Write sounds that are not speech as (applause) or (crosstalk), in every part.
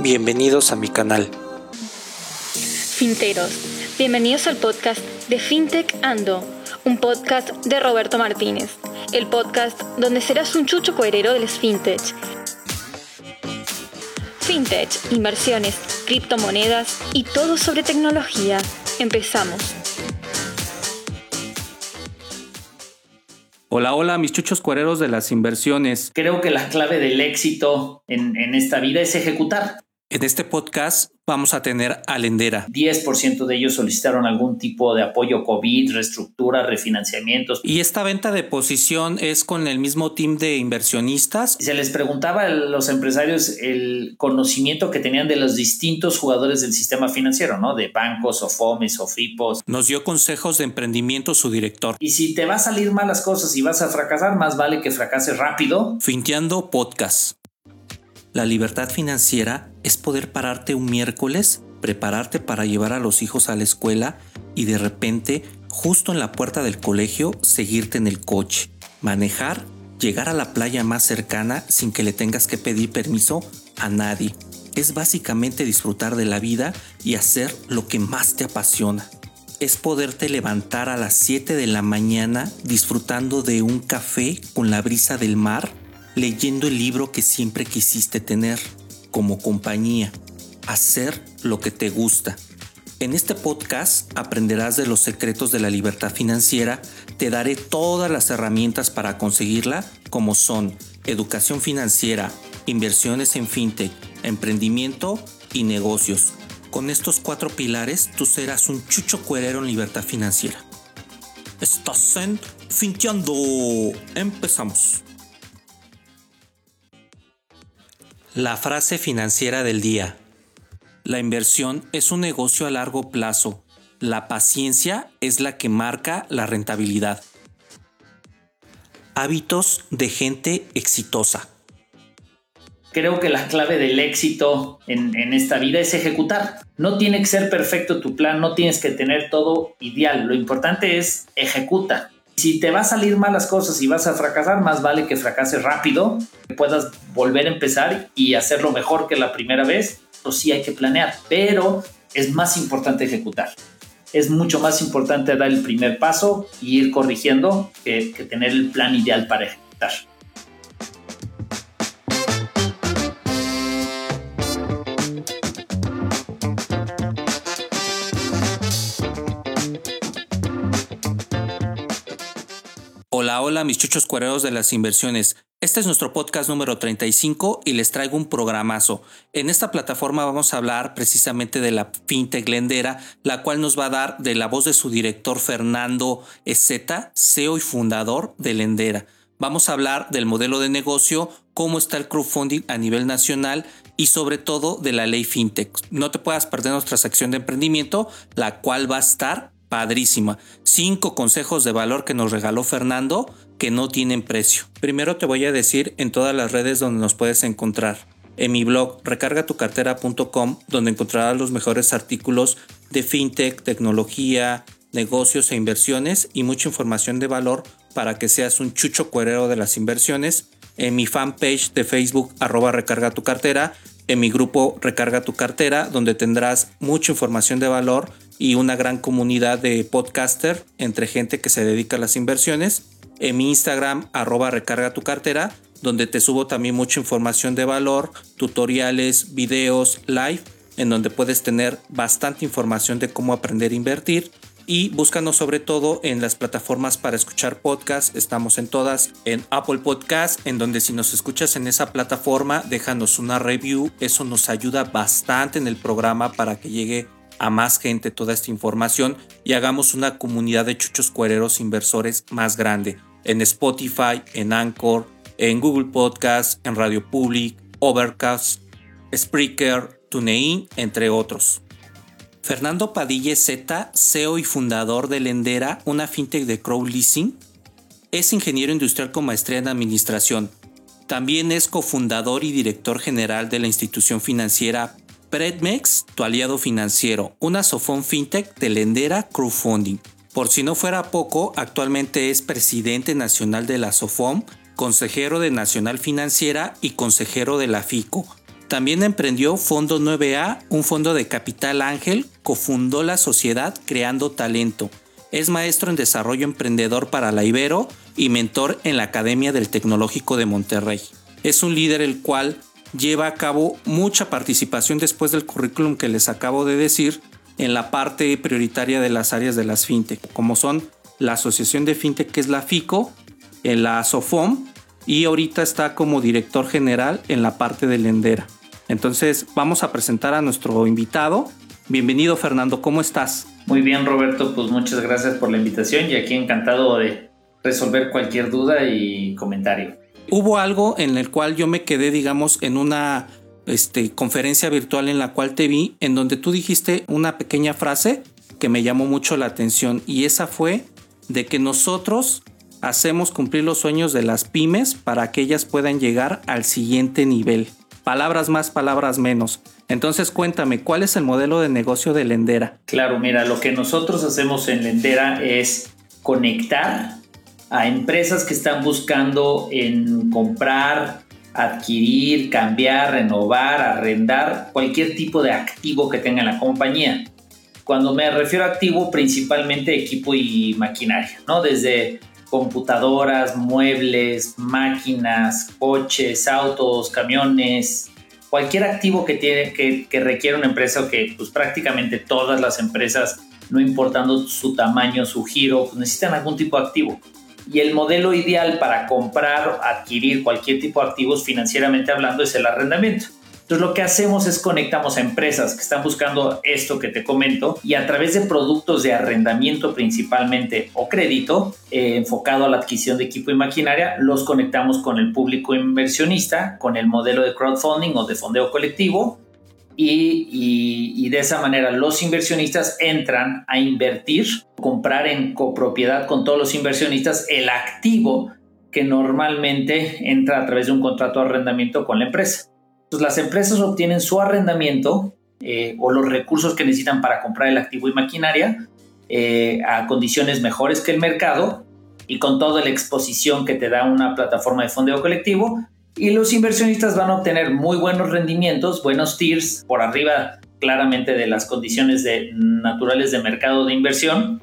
Bienvenidos a mi canal. Finteros, bienvenidos al podcast de FinTech Ando, un podcast de Roberto Martínez, el podcast donde serás un chucho coherero del FinTech. FinTech, inversiones, criptomonedas y todo sobre tecnología. Empezamos. Hola, hola, mis chuchos cuereros de las inversiones. Creo que la clave del éxito en, en esta vida es ejecutar. En este podcast vamos a tener a Lendera. 10% de ellos solicitaron algún tipo de apoyo COVID, reestructura, refinanciamientos. Y esta venta de posición es con el mismo team de inversionistas. Se les preguntaba a los empresarios el conocimiento que tenían de los distintos jugadores del sistema financiero, ¿no? De bancos, o FOMES, o FIPOS. Nos dio consejos de emprendimiento su director. Y si te va a salir malas cosas y vas a fracasar, más vale que fracases rápido. Finteando podcast. La libertad financiera es poder pararte un miércoles, prepararte para llevar a los hijos a la escuela y de repente, justo en la puerta del colegio, seguirte en el coche, manejar, llegar a la playa más cercana sin que le tengas que pedir permiso a nadie. Es básicamente disfrutar de la vida y hacer lo que más te apasiona. Es poderte levantar a las 7 de la mañana disfrutando de un café con la brisa del mar leyendo el libro que siempre quisiste tener como compañía, hacer lo que te gusta. En este podcast aprenderás de los secretos de la libertad financiera, te daré todas las herramientas para conseguirla, como son educación financiera, inversiones en fintech, emprendimiento y negocios. Con estos cuatro pilares tú serás un chucho cuerero en libertad financiera. Estás en Finteando. Empezamos. La frase financiera del día. La inversión es un negocio a largo plazo. La paciencia es la que marca la rentabilidad. Hábitos de gente exitosa. Creo que la clave del éxito en, en, esta vida es ejecutar. No tiene que ser perfecto tu plan, no tienes que tener todo ideal. Lo importante es ejecuta. Si te va a salir malas cosas y vas a fracasar, más vale que fracases rápido, que puedas volver a empezar y hacerlo mejor que la primera vez. O sí hay que planear, pero es más importante ejecutar. Es mucho más importante dar el primer paso y ir corrigiendo que tener el plan ideal para ejecutar. Hola, mis chuchos cuereros de las inversiones. Este es nuestro podcast número 35 y les traigo un programazo. En esta plataforma vamos a hablar precisamente de la fintech lendera, la cual nos va a dar de la voz de su director Fernando Ezeta, CEO y fundador de Lendera. Vamos a hablar del modelo de negocio, cómo está el crowdfunding a nivel nacional y sobre todo de la ley fintech. No te puedas perder nuestra sección de emprendimiento, la cual va a estar padrísima. Cinco consejos de valor que nos regaló Fernando que no tienen precio. Primero te voy a decir en todas las redes donde nos puedes encontrar. En mi blog recargatucartera.com donde encontrarás los mejores artículos de fintech, tecnología, negocios e inversiones y mucha información de valor para que seas un chucho cuerero de las inversiones. En mi fanpage de Facebook arroba recarga tu cartera. En mi grupo Recarga tu cartera donde tendrás mucha información de valor y una gran comunidad de podcaster entre gente que se dedica a las inversiones. En mi Instagram, arroba recarga tu cartera, donde te subo también mucha información de valor, tutoriales, videos, live, en donde puedes tener bastante información de cómo aprender a invertir. Y búscanos sobre todo en las plataformas para escuchar podcasts. Estamos en todas. En Apple Podcast, en donde si nos escuchas en esa plataforma, déjanos una review. Eso nos ayuda bastante en el programa para que llegue a más gente toda esta información y hagamos una comunidad de chuchos cuereros inversores más grande en Spotify, en Anchor, en Google Podcast, en Radio Public, Overcast, Spreaker, TuneIn, entre otros. Fernando Padilla Z, CEO y fundador de Lendera, una fintech de crowd leasing, es ingeniero industrial con maestría en administración. También es cofundador y director general de la institución financiera Predmex, tu aliado financiero, una Sofón FinTech de Lendera Crowdfunding. Por si no fuera poco, actualmente es presidente nacional de la SOFOM, consejero de Nacional Financiera y consejero de la FICO. También emprendió Fondo 9A, un fondo de capital ángel, cofundó la sociedad creando talento. Es maestro en desarrollo emprendedor para la Ibero y mentor en la Academia del Tecnológico de Monterrey. Es un líder el cual lleva a cabo mucha participación después del currículum que les acabo de decir en la parte prioritaria de las áreas de las fintech, como son la Asociación de Fintech que es la FICO, en la SOFOM y ahorita está como director general en la parte de Lendera. Entonces vamos a presentar a nuestro invitado. Bienvenido Fernando, ¿cómo estás? Muy bien Roberto, pues muchas gracias por la invitación y aquí encantado de resolver cualquier duda y comentario. Hubo algo en el cual yo me quedé, digamos, en una este, conferencia virtual en la cual te vi, en donde tú dijiste una pequeña frase que me llamó mucho la atención y esa fue de que nosotros hacemos cumplir los sueños de las pymes para que ellas puedan llegar al siguiente nivel. Palabras más, palabras menos. Entonces cuéntame, ¿cuál es el modelo de negocio de Lendera? Claro, mira, lo que nosotros hacemos en Lendera es conectar a empresas que están buscando en comprar, adquirir, cambiar, renovar, arrendar cualquier tipo de activo que tenga la compañía. Cuando me refiero a activo, principalmente equipo y maquinaria, ¿no? Desde computadoras, muebles, máquinas, coches, autos, camiones, cualquier activo que, tiene, que, requiere una empresa o que pues, prácticamente todas las empresas, no importando su tamaño, su giro, pues, necesitan algún tipo de activo. Y el modelo ideal para comprar adquirir cualquier tipo de activos financieramente hablando es el arrendamiento. Entonces lo que hacemos es conectamos a empresas que están buscando esto que te comento y a través de productos de arrendamiento principalmente o crédito eh, enfocado a la adquisición de equipo y maquinaria, los conectamos con el público inversionista, con el modelo de crowdfunding o de fondeo colectivo y, de esa manera los inversionistas entran a invertir, comprar en copropiedad con todos los inversionistas el activo que normalmente entra a través de un contrato de arrendamiento con la empresa. Pues, las empresas obtienen su arrendamiento eh, o los recursos que necesitan para comprar el activo y maquinaria eh, a condiciones mejores que el mercado y con toda la exposición que te da una plataforma de fondeo colectivo. Y los inversionistas van a obtener muy buenos rendimientos, buenos tiers por arriba claramente de las condiciones naturales de mercado de inversión.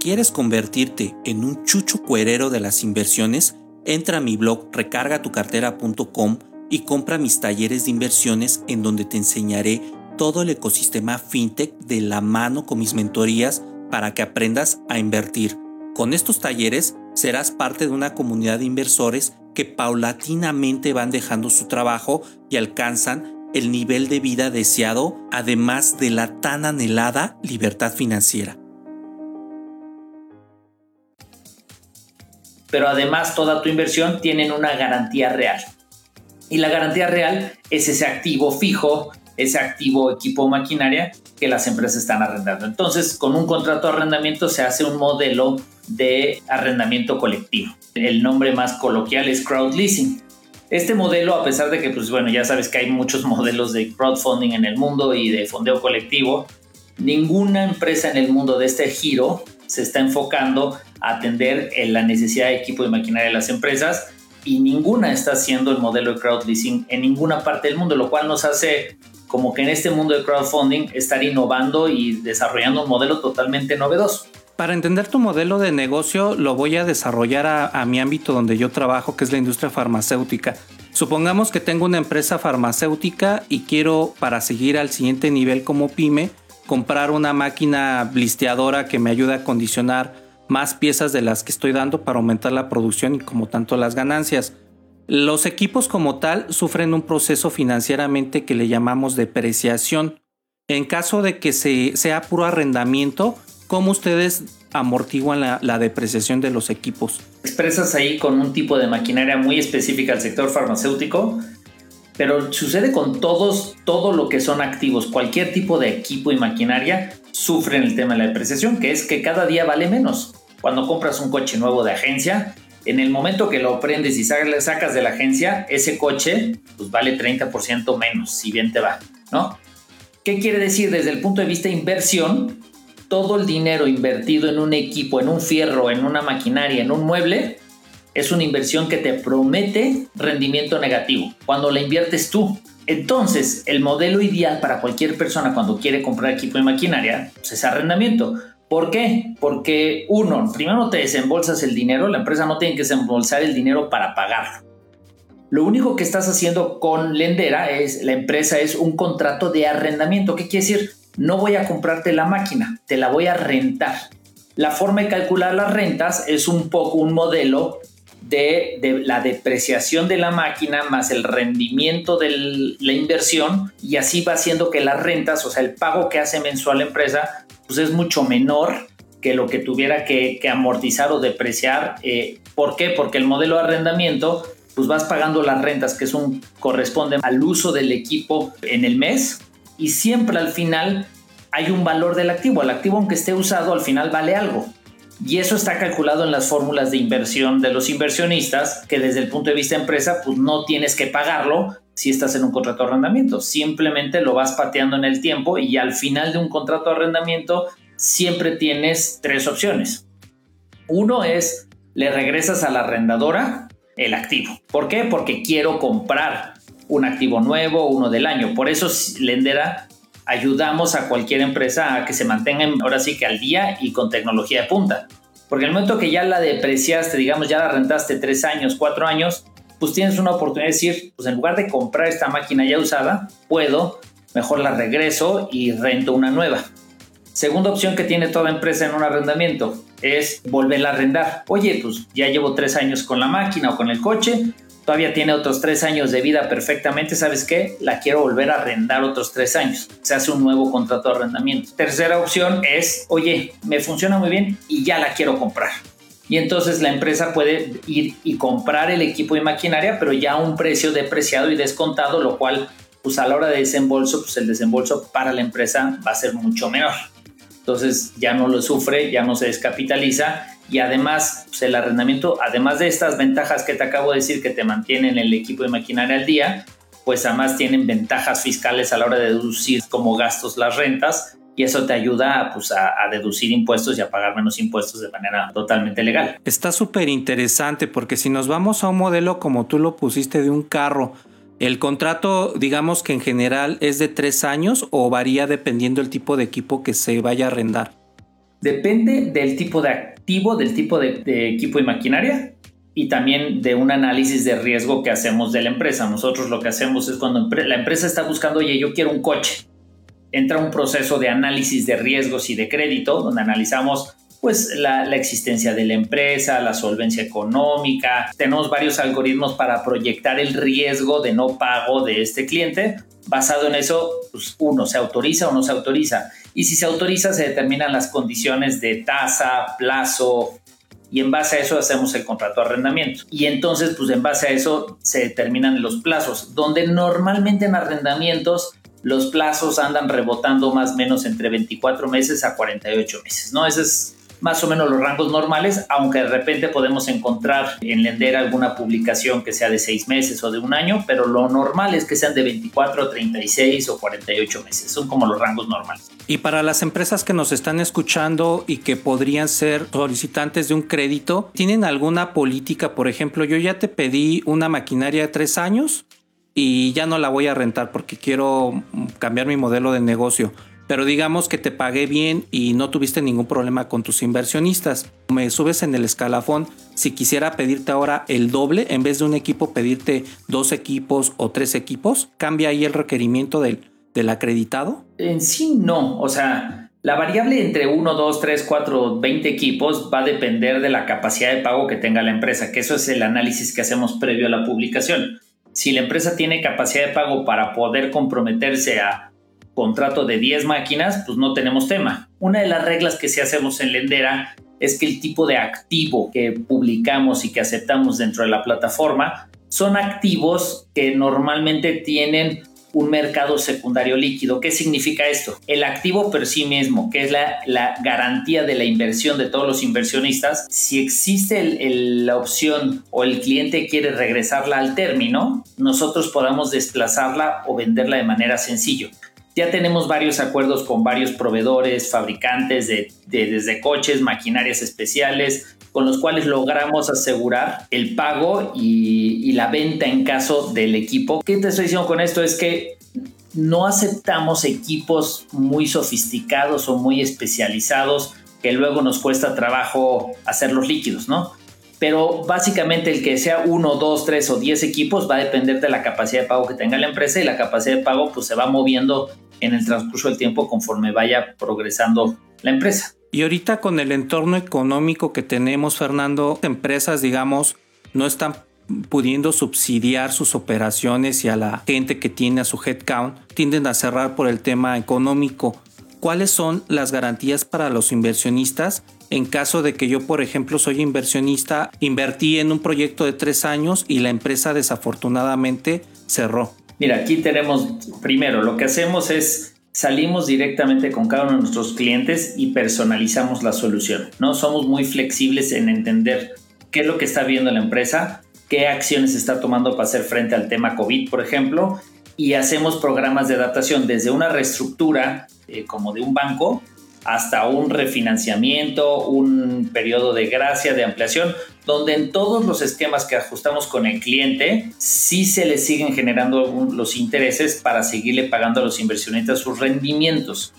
¿Quieres convertirte en un chucho cuerero de las inversiones? Entra a mi blog recargatucartera.com y compra mis talleres de inversiones en donde te enseñaré todo el ecosistema fintech de la mano con mis mentorías para que aprendas a invertir. Con estos talleres serás parte de una comunidad de inversores que paulatinamente van dejando su trabajo y alcanzan el nivel de vida deseado, además de la tan anhelada libertad financiera. pero además toda tu inversión tienen una garantía real. Y la garantía real es ese activo fijo, ese activo equipo o maquinaria que las empresas están arrendando. Entonces, con un contrato de arrendamiento se hace un modelo de arrendamiento colectivo. El nombre más coloquial es crowd leasing. Este modelo, a pesar de que, pues bueno, ya sabes que hay muchos (laughs) modelos de crowdfunding en el mundo y de fondeo colectivo, ninguna empresa en el mundo de este giro se está enfocando a atender en la necesidad de equipo y maquinaria de las empresas y ninguna está haciendo el modelo de crowdleasing en ninguna parte del mundo, lo cual nos hace como que en este mundo de crowdfunding estar innovando y desarrollando un modelo totalmente novedoso. Para entender tu modelo de negocio lo voy a desarrollar a, mi ámbito donde yo trabajo, que es la industria farmacéutica. Supongamos que tengo una empresa farmacéutica y quiero para seguir al siguiente nivel como pyme, comprar una máquina blisteadora que me ayude a condicionar más piezas de las que estoy dando para aumentar la producción y como tanto las ganancias. Los equipos como tal sufren un proceso financieramente que le llamamos depreciación. En caso de que se, sea puro arrendamiento, ¿cómo ustedes amortiguan la, la, depreciación de los equipos? Expresas ahí con un tipo de maquinaria muy específica al sector farmacéutico pero sucede con todos, todo lo que son activos, cualquier tipo de equipo y maquinaria sufren el tema de la depreciación, que es que cada día vale menos. Cuando compras un coche nuevo de agencia, en el momento que lo prendes y sacas de la agencia, ese coche pues vale 30% menos, si bien te va, ¿no? ¿Qué quiere decir? Desde el punto de vista de inversión, todo el dinero invertido en un equipo, en un fierro, en una maquinaria, en un mueble, es una inversión que te promete rendimiento negativo cuando la inviertes tú. Entonces, el modelo ideal para cualquier persona cuando quiere comprar equipo y maquinaria pues, es arrendamiento. ¿Por qué? Porque uno, primero te desembolsas el dinero, la empresa no tiene que desembolsar el dinero para pagarlo. Lo único que estás haciendo con Lendera es, la empresa es un contrato de arrendamiento. ¿Qué quiere decir? No voy a comprarte la máquina, te la voy a rentar. La forma de calcular las rentas es un poco un modelo de, la depreciación de la máquina más el rendimiento de la inversión y así va haciendo que las rentas, o sea, el pago que hace mensual la empresa, pues es mucho menor que lo que tuviera que, amortizar o depreciar. Eh, ¿Por qué? Porque el modelo de arrendamiento, pues vas pagando las rentas que son, corresponden al uso del equipo en el mes y siempre al final hay un valor del activo. El activo, aunque esté usado, al final vale algo. Y eso está calculado en las fórmulas de inversión de los inversionistas, que desde el punto de vista de empresa, pues no tienes que pagarlo si estás en un contrato de arrendamiento. Simplemente lo vas pateando en el tiempo y al final de un contrato de arrendamiento siempre tienes tres opciones. Uno es, le regresas a la arrendadora el activo. ¿Por qué? Porque quiero comprar un activo nuevo, uno del año. Por eso Lendera ayudamos a cualquier empresa a que se mantenga ahora sí que al día y con tecnología de punta. Porque el momento que ya la depreciaste, digamos, ya la rentaste tres años, cuatro años, pues tienes una oportunidad de decir, pues en lugar de comprar esta máquina ya usada, puedo, mejor la regreso y rento una nueva. Segunda opción que tiene toda empresa en un arrendamiento es volverla a arrendar. Oye, pues ya llevo tres años con la máquina o con el coche, todavía tiene otros tres años de vida perfectamente, ¿sabes qué? La quiero volver a arrendar otros tres años. Se hace un nuevo contrato de arrendamiento. Tercera opción es, oye, me funciona muy bien y ya la quiero comprar. Y entonces la empresa puede ir y comprar el equipo y maquinaria, pero ya a un precio depreciado y descontado, lo cual, pues a la hora de desembolso, pues el desembolso para la empresa va a ser mucho menor. Entonces ya no lo sufre, ya no se descapitaliza y además pues, el arrendamiento, además de estas ventajas que te acabo de decir que te mantienen el equipo de maquinaria al día, pues además tienen ventajas fiscales a la hora de deducir como gastos las rentas y eso te ayuda pues, a, a, deducir impuestos y a pagar menos impuestos de manera totalmente legal. Está súper interesante porque si nos vamos a un modelo como tú lo pusiste de un carro, el contrato digamos que en general es de tres años o varía dependiendo del tipo de equipo que se vaya a arrendar. Depende del tipo de activo, del tipo de, equipo y maquinaria y también de un análisis de riesgo que hacemos de la empresa. Nosotros lo que hacemos es cuando la empresa está buscando, oye, yo quiero un coche. Entra un proceso de análisis de riesgos y de crédito, donde analizamos pues la, la, existencia de la empresa, la solvencia económica. Tenemos varios algoritmos para proyectar el riesgo de no pago de este cliente. Basado en eso, pues uno, ¿se autoriza o no se autoriza? y si se autoriza se determinan las condiciones de tasa, plazo, y en base a eso hacemos el contrato de arrendamiento. Y entonces, pues en base a eso se determinan los plazos, donde normalmente en arrendamientos los plazos andan rebotando más o menos entre 24 meses a 48 meses, ¿no? Ese es más o menos los rangos normales, aunque de repente podemos encontrar en Lender alguna publicación que sea de seis meses o de un año, pero lo normal es que sean de 24, 36 o 48 meses. Son como los rangos normales. Y para las empresas que nos están escuchando y que podrían ser solicitantes de un crédito, ¿tienen alguna política? Por ejemplo, yo ya te pedí una maquinaria de tres años y ya no la voy a rentar porque quiero cambiar mi modelo de negocio pero digamos que te pagué bien y no tuviste ningún problema con tus inversionistas. Me subes en el escalafón. Si quisiera pedirte ahora el doble, en vez de un equipo, pedirte dos equipos o tres equipos, ¿cambia ahí el requerimiento del, del acreditado? En sí, no. O sea, la variable entre 1, 2, 3, 4, 20 equipos va a depender de la capacidad de pago que tenga la empresa, que eso es el análisis que hacemos previo a la publicación. Si la empresa tiene capacidad de pago para poder comprometerse a contrato de 10 máquinas, pues no tenemos tema. Una de las reglas que sí hacemos en Lendera es que el tipo de activo que publicamos y que aceptamos dentro de la plataforma son activos que normalmente tienen un mercado secundario líquido. ¿Qué significa esto? El activo por sí mismo, que es la, garantía de la inversión de todos los inversionistas, si existe la opción o el cliente quiere regresarla al término, nosotros podamos desplazarla o venderla de manera sencilla. Ya tenemos varios acuerdos con varios proveedores, fabricantes de, desde coches, maquinarias especiales, con los cuales logramos asegurar el pago y, la venta en caso del equipo. ¿Qué te estoy diciendo con esto? Es que no aceptamos equipos muy sofisticados o muy especializados que luego nos cuesta trabajo hacerlos líquidos, ¿no? Pero básicamente el que sea uno, dos, tres o diez equipos va a depender de la capacidad de pago que tenga la empresa y la capacidad de pago pues se va moviendo en el transcurso del tiempo conforme vaya progresando la empresa. Y ahorita con el entorno económico que tenemos, Fernando, empresas, digamos, no están pudiendo subsidiar sus operaciones y a la gente que tiene a su headcount, tienden a cerrar por el tema económico. ¿Cuáles son las garantías para los inversionistas en caso de que yo, por ejemplo, soy inversionista, invertí en un proyecto de tres años y la empresa desafortunadamente cerró? Mira, aquí tenemos, primero, lo que hacemos es salimos directamente con cada uno de nuestros clientes y personalizamos la solución, ¿no? Somos muy flexibles en entender qué es lo que está viendo la empresa, qué acciones está tomando para hacer frente al tema COVID, por ejemplo, y hacemos programas de adaptación desde una reestructura eh, como de un banco hasta un refinanciamiento, un periodo de gracia, de ampliación, donde en todos los esquemas que ajustamos con el cliente, sí se le siguen generando los intereses para seguirle pagando a los inversionistas sus rendimientos.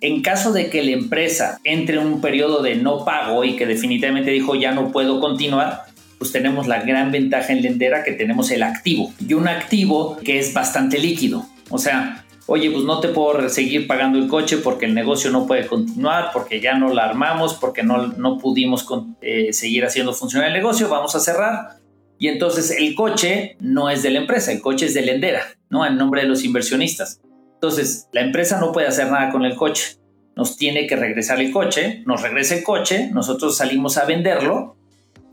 En caso de que la empresa entre en un periodo de no pago y que definitivamente dijo ya no puedo continuar, pues tenemos la gran ventaja en Lendera que tenemos el activo y un activo que es bastante líquido. O sea, oye, pues no te puedo seguir pagando el coche porque el negocio no puede continuar, porque ya no la armamos, porque no, no pudimos eh, seguir haciendo funcionar el negocio, vamos a cerrar. Y entonces el coche no es de la empresa, el coche es de Lendera, ¿no? En nombre de los inversionistas. Entonces, la empresa no puede hacer nada con el coche. Nos tiene que regresar el coche, nos regresa el coche, nosotros salimos a venderlo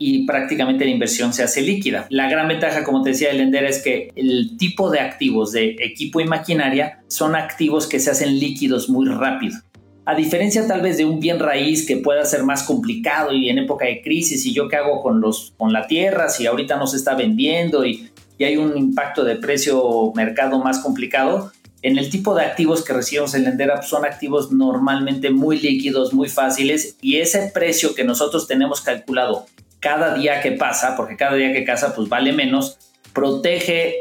y prácticamente la inversión se hace líquida. La gran ventaja, como te decía, de Lender es que el tipo de activos de equipo y maquinaria son activos que se hacen líquidos muy rápido. A diferencia tal vez de un bien raíz que pueda ser más complicado y en época de crisis y yo qué hago con, los, con la tierra si ahorita no se está vendiendo y, y hay un impacto de precio mercado más complicado, en el tipo de activos que recibimos en Lendera son activos normalmente muy líquidos, muy fáciles y ese precio que nosotros tenemos calculado cada día que pasa, porque cada día que pasa pues vale menos, protege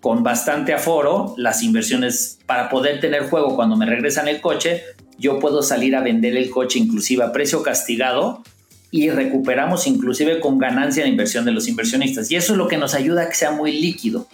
con bastante aforo las inversiones para poder tener juego cuando me regresan el coche, yo puedo salir a vender el coche inclusive a precio castigado y recuperamos inclusive con ganancia la inversión de los inversionistas. Y eso es lo que nos ayuda a que sea muy líquido.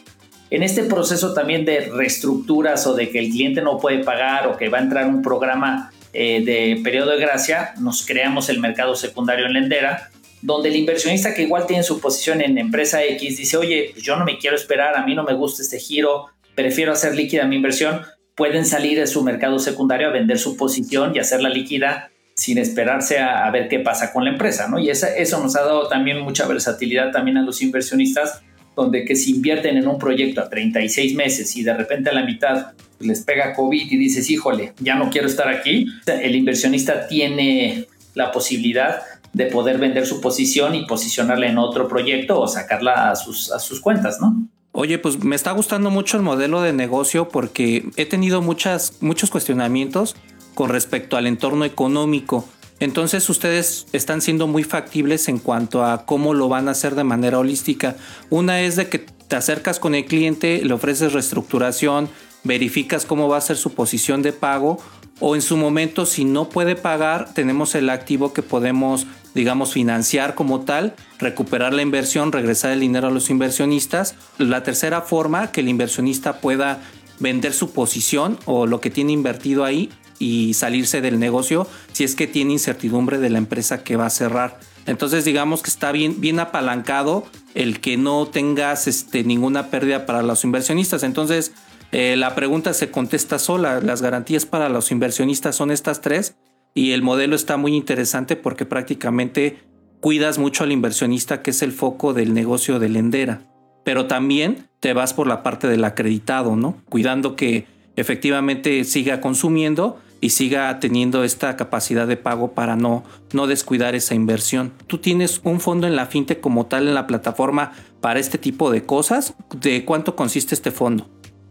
En este proceso también de reestructuras o de que el cliente no puede pagar o que va a entrar un programa eh, de periodo de gracia, nos creamos el mercado secundario en Lendera, donde el inversionista que igual tiene su posición en empresa X dice, oye, pues yo no me quiero esperar, a mí no me gusta este giro, prefiero hacer líquida mi inversión, pueden salir de su mercado secundario a vender su posición y hacerla líquida sin esperarse a, ver qué pasa con la empresa, ¿no? Y eso nos ha dado también mucha versatilidad también a los inversionistas, donde que si invierten en un proyecto a 36 meses y de repente a la mitad les pega COVID y dices, híjole, ya no quiero estar aquí, el inversionista tiene la posibilidad de poder vender su posición y posicionarla en otro proyecto o sacarla a sus, a sus cuentas, ¿no? Oye, pues me está gustando mucho el modelo de negocio porque he tenido muchas, muchos cuestionamientos con respecto al entorno económico. Entonces ustedes están siendo muy factibles en cuanto a cómo lo van a hacer de manera holística. Una es de que te acercas con el cliente, le ofreces reestructuración, verificas cómo va a ser su posición de pago o en su momento si no puede pagar tenemos el activo que podemos digamos financiar como tal, recuperar la inversión, regresar el dinero a los inversionistas. La tercera forma que el inversionista pueda vender su posición o lo que tiene invertido ahí y salirse del negocio si es que tiene incertidumbre de la empresa que va a cerrar. Entonces digamos que está bien, bien apalancado el que no tengas este, ninguna pérdida para los inversionistas. Entonces eh, la pregunta se contesta sola. Las garantías para los inversionistas son estas tres y el modelo está muy interesante porque prácticamente cuidas mucho al inversionista que es el foco del negocio de Lendera. Pero también te vas por la parte del acreditado, ¿no? Cuidando que efectivamente siga consumiendo y siga teniendo esta capacidad de pago para no, no descuidar esa inversión. ¿Tú tienes un fondo en la fintech como tal en la plataforma para este tipo de cosas? ¿De cuánto consiste este fondo?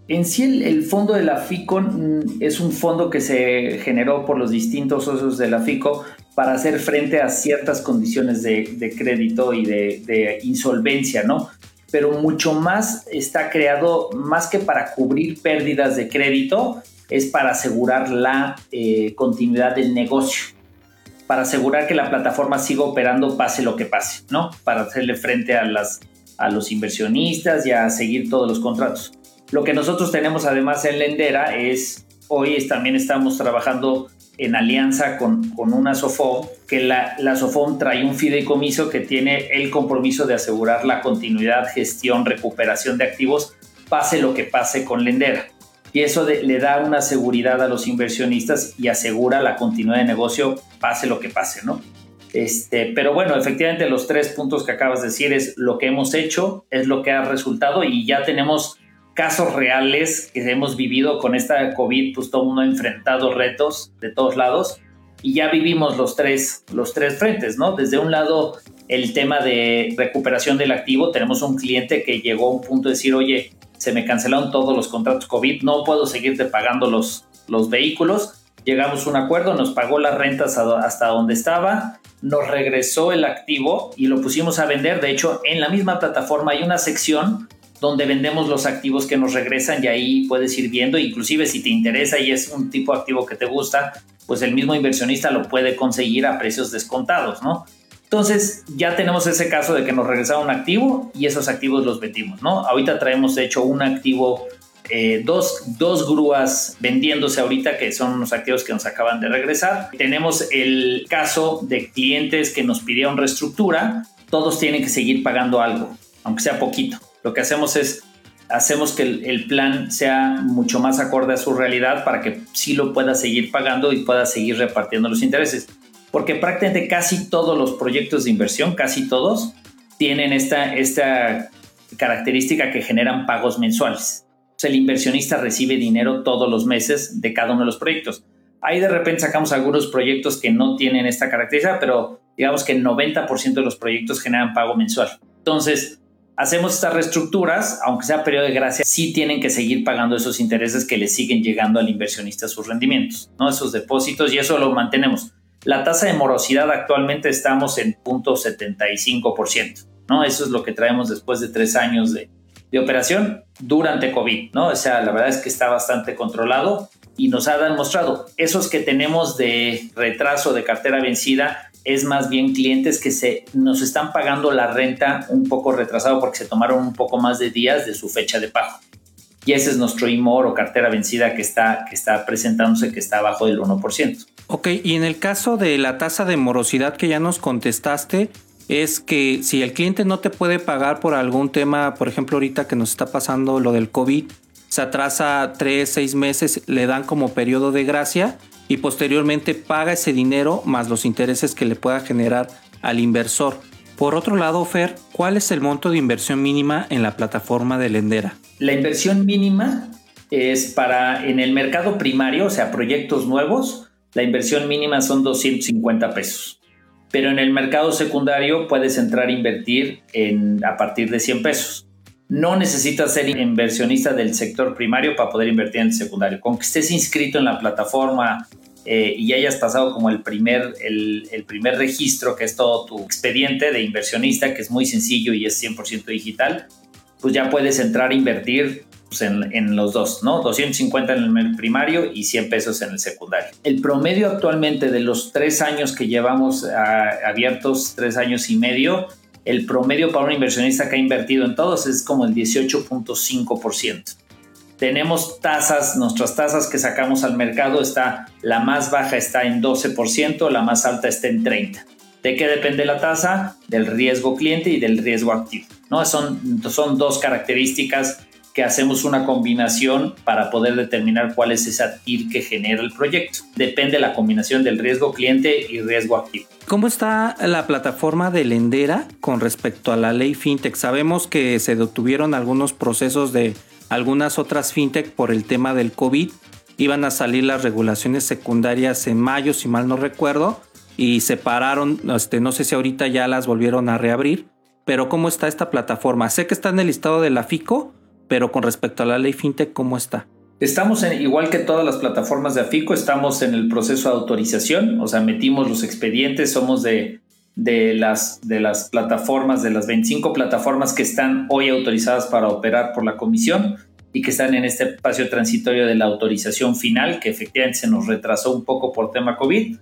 En sí, el, fondo de la FICO mm, es un fondo que se generó por los distintos socios de la FICO para hacer frente a ciertas condiciones de, crédito y de, insolvencia, ¿no? Pero mucho más está creado, más que para cubrir pérdidas de crédito, es para asegurar la eh, continuidad del negocio, para asegurar que la plataforma siga operando pase lo que pase, ¿no? Para hacerle frente a, las, a los inversionistas y a seguir todos los contratos. Lo que nosotros tenemos además en Lendera es, hoy también estamos trabajando en alianza con, con una SOFOM, que la, la SOFOM trae un fideicomiso que tiene el compromiso de asegurar la continuidad, gestión, recuperación de activos, pase lo que pase con Lendera. Y eso le da una seguridad a los inversionistas y asegura la continuidad de negocio, pase lo que pase, ¿no? Este, pero bueno, efectivamente los tres puntos que acabas de decir es lo que hemos hecho, es lo que ha resultado y ya tenemos casos reales que hemos vivido con esta COVID, pues todo el mundo ha enfrentado retos de todos lados y ya vivimos los tres, los tres frentes, ¿no? Desde un lado, el tema de recuperación del activo, tenemos un cliente que llegó a un punto de decir, oye, se me cancelaron todos los contratos COVID, no puedo seguirte pagando los, los vehículos. Llegamos a un acuerdo, nos pagó las rentas hasta donde estaba, nos regresó el activo y lo pusimos a vender. De hecho, en la misma plataforma hay una sección donde vendemos los activos que nos regresan y ahí puedes ir viendo, inclusive si te interesa y es un tipo de activo que te gusta, pues el mismo inversionista lo puede conseguir a precios descontados, ¿no? Entonces ya tenemos ese caso de que nos regresaron un activo y esos activos los vendimos, ¿no? Ahorita traemos de hecho un activo, eh, dos, dos grúas vendiéndose ahorita que son unos activos que nos acaban de regresar. Tenemos el caso de clientes que nos pidieron reestructura, todos tienen que seguir pagando algo, aunque sea poquito. Lo que hacemos es, hacemos que el, plan sea mucho más acorde a su realidad para que sí lo pueda seguir pagando y pueda seguir repartiendo los intereses. Porque prácticamente casi todos los proyectos de inversión, casi todos, tienen esta, esta característica que generan pagos mensuales. el inversionista recibe dinero todos los meses de cada uno de los proyectos. Ahí de repente sacamos algunos proyectos que no tienen esta característica, pero digamos que el 90% de los proyectos generan pago mensual. Entonces, hacemos estas reestructuras, aunque sea periodo de gracia, sí tienen que seguir pagando esos intereses que le siguen llegando al inversionista sus rendimientos, ¿no? Esos depósitos y eso lo mantenemos. La tasa de morosidad actualmente estamos en 0.75%, ¿no? Eso es lo que traemos después de tres años de, de operación durante COVID, ¿no? O sea, la verdad es que está bastante controlado y nos ha demostrado esos que tenemos de retraso de cartera vencida es más bien clientes que se nos están pagando la renta un poco retrasado porque se tomaron un poco más de días de su fecha de pago. Y ese es nuestro IMOR o cartera vencida que está, que está presentándose, que está abajo del 1%. Ok, y en el caso de la tasa de morosidad que ya nos contestaste, es que si el cliente no te puede pagar por algún tema, por ejemplo, ahorita que nos está pasando lo del COVID, se atrasa tres, seis meses, le dan como periodo de gracia y posteriormente paga ese dinero más los intereses que le pueda generar al inversor. Por otro lado, Fer, ¿cuál es el monto de inversión mínima en la plataforma de Lendera? La inversión mínima es para en el mercado primario, o sea, proyectos nuevos, la inversión mínima son 250 pesos. Pero en el mercado secundario puedes entrar a invertir en, a partir de 100 pesos. No necesitas ser inversionista del sector primario para poder invertir en el secundario. Con que estés inscrito en la plataforma eh, y hayas pasado como el primer, el, primer registro, que es todo tu expediente de inversionista, que es muy sencillo y es 100% digital, pues ya puedes entrar a invertir pues, en, los dos, ¿no? 250 en el primario y 100 pesos en el secundario. El promedio actualmente de los tres años que llevamos ah, abiertos, tres años y medio, el promedio para un inversionista que ha invertido en todos es como el 18.5%. Tenemos tasas, nuestras tasas que sacamos al mercado está, la más baja está en 12%, la más alta está en 30%. ¿De qué depende la tasa? Del riesgo cliente y del riesgo activo. ¿no? Son, son dos características que hacemos una combinación para poder determinar cuál es esa TIR que genera el proyecto. Depende la combinación del riesgo cliente y riesgo activo. ¿Cómo está la plataforma de Lendera con respecto a la ley FinTech? Sabemos que se detuvieron algunos procesos de algunas otras FinTech por el tema del COVID. Iban a salir las regulaciones secundarias en mayo, si mal no recuerdo, y se pararon, este, no sé si ahorita ya las volvieron a reabrir, pero ¿cómo está esta plataforma? Sé que está en el listado de la FICO, pero con respecto a la ley fintech, ¿cómo está? Estamos en, igual que todas las plataformas de AFICO, estamos en el proceso de autorización, o sea, metimos los expedientes, somos de, de, las, de las plataformas, de las 25 plataformas que están hoy autorizadas para operar por la comisión y que están en este espacio transitorio de la autorización final, que efectivamente se nos retrasó un poco por tema COVID,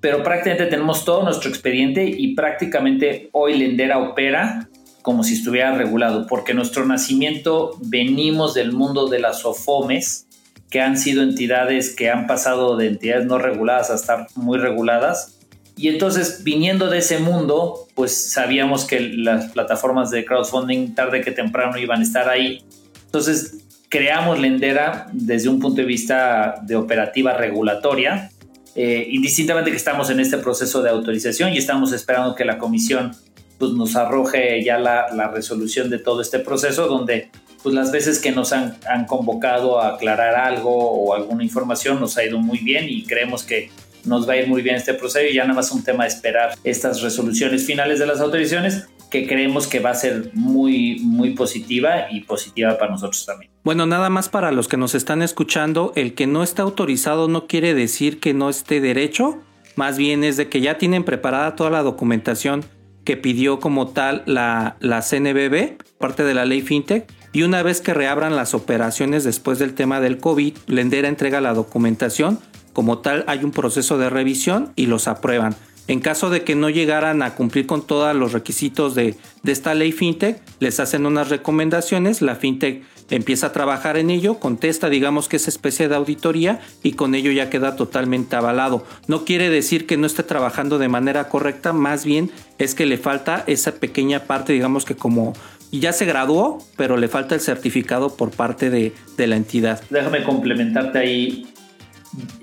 pero prácticamente tenemos todo nuestro expediente y prácticamente hoy Lendera opera como si estuviera regulado, porque nuestro nacimiento venimos del mundo de las OFOMES, que han sido entidades que han pasado de entidades no reguladas a estar muy reguladas. Y entonces, viniendo de ese mundo, pues sabíamos que las plataformas de crowdfunding tarde que temprano iban a estar ahí. Entonces, creamos Lendera desde un punto de vista de operativa regulatoria, eh, indistintamente que estamos en este proceso de autorización y estamos esperando que la comisión pues, nos arroje ya la, la, resolución de todo este proceso, donde pues, las veces que nos han, han, convocado a aclarar algo o alguna información nos ha ido muy bien y creemos que nos va a ir muy bien este proceso y ya nada más un tema de esperar estas resoluciones finales de las autorizaciones que creemos que va a ser muy, muy positiva y positiva para nosotros también. Bueno, nada más para los que nos están escuchando, el que no está autorizado no quiere decir que no esté derecho, más bien es de que ya tienen preparada toda la documentación que pidió como tal la, la CNBB, parte de la ley FinTech, y una vez que reabran las operaciones después del tema del COVID, Lendera entrega la documentación, como tal hay un proceso de revisión y los aprueban. En caso de que no llegaran a cumplir con todos los requisitos de, esta ley FinTech, les hacen unas recomendaciones, la FinTech empieza a trabajar en ello, contesta digamos que es especie de auditoría y con ello ya queda totalmente avalado. No quiere decir que no esté trabajando de manera correcta, más bien es que le falta esa pequeña parte digamos que como ya se graduó, pero le falta el certificado por parte de, de la entidad. Déjame complementarte ahí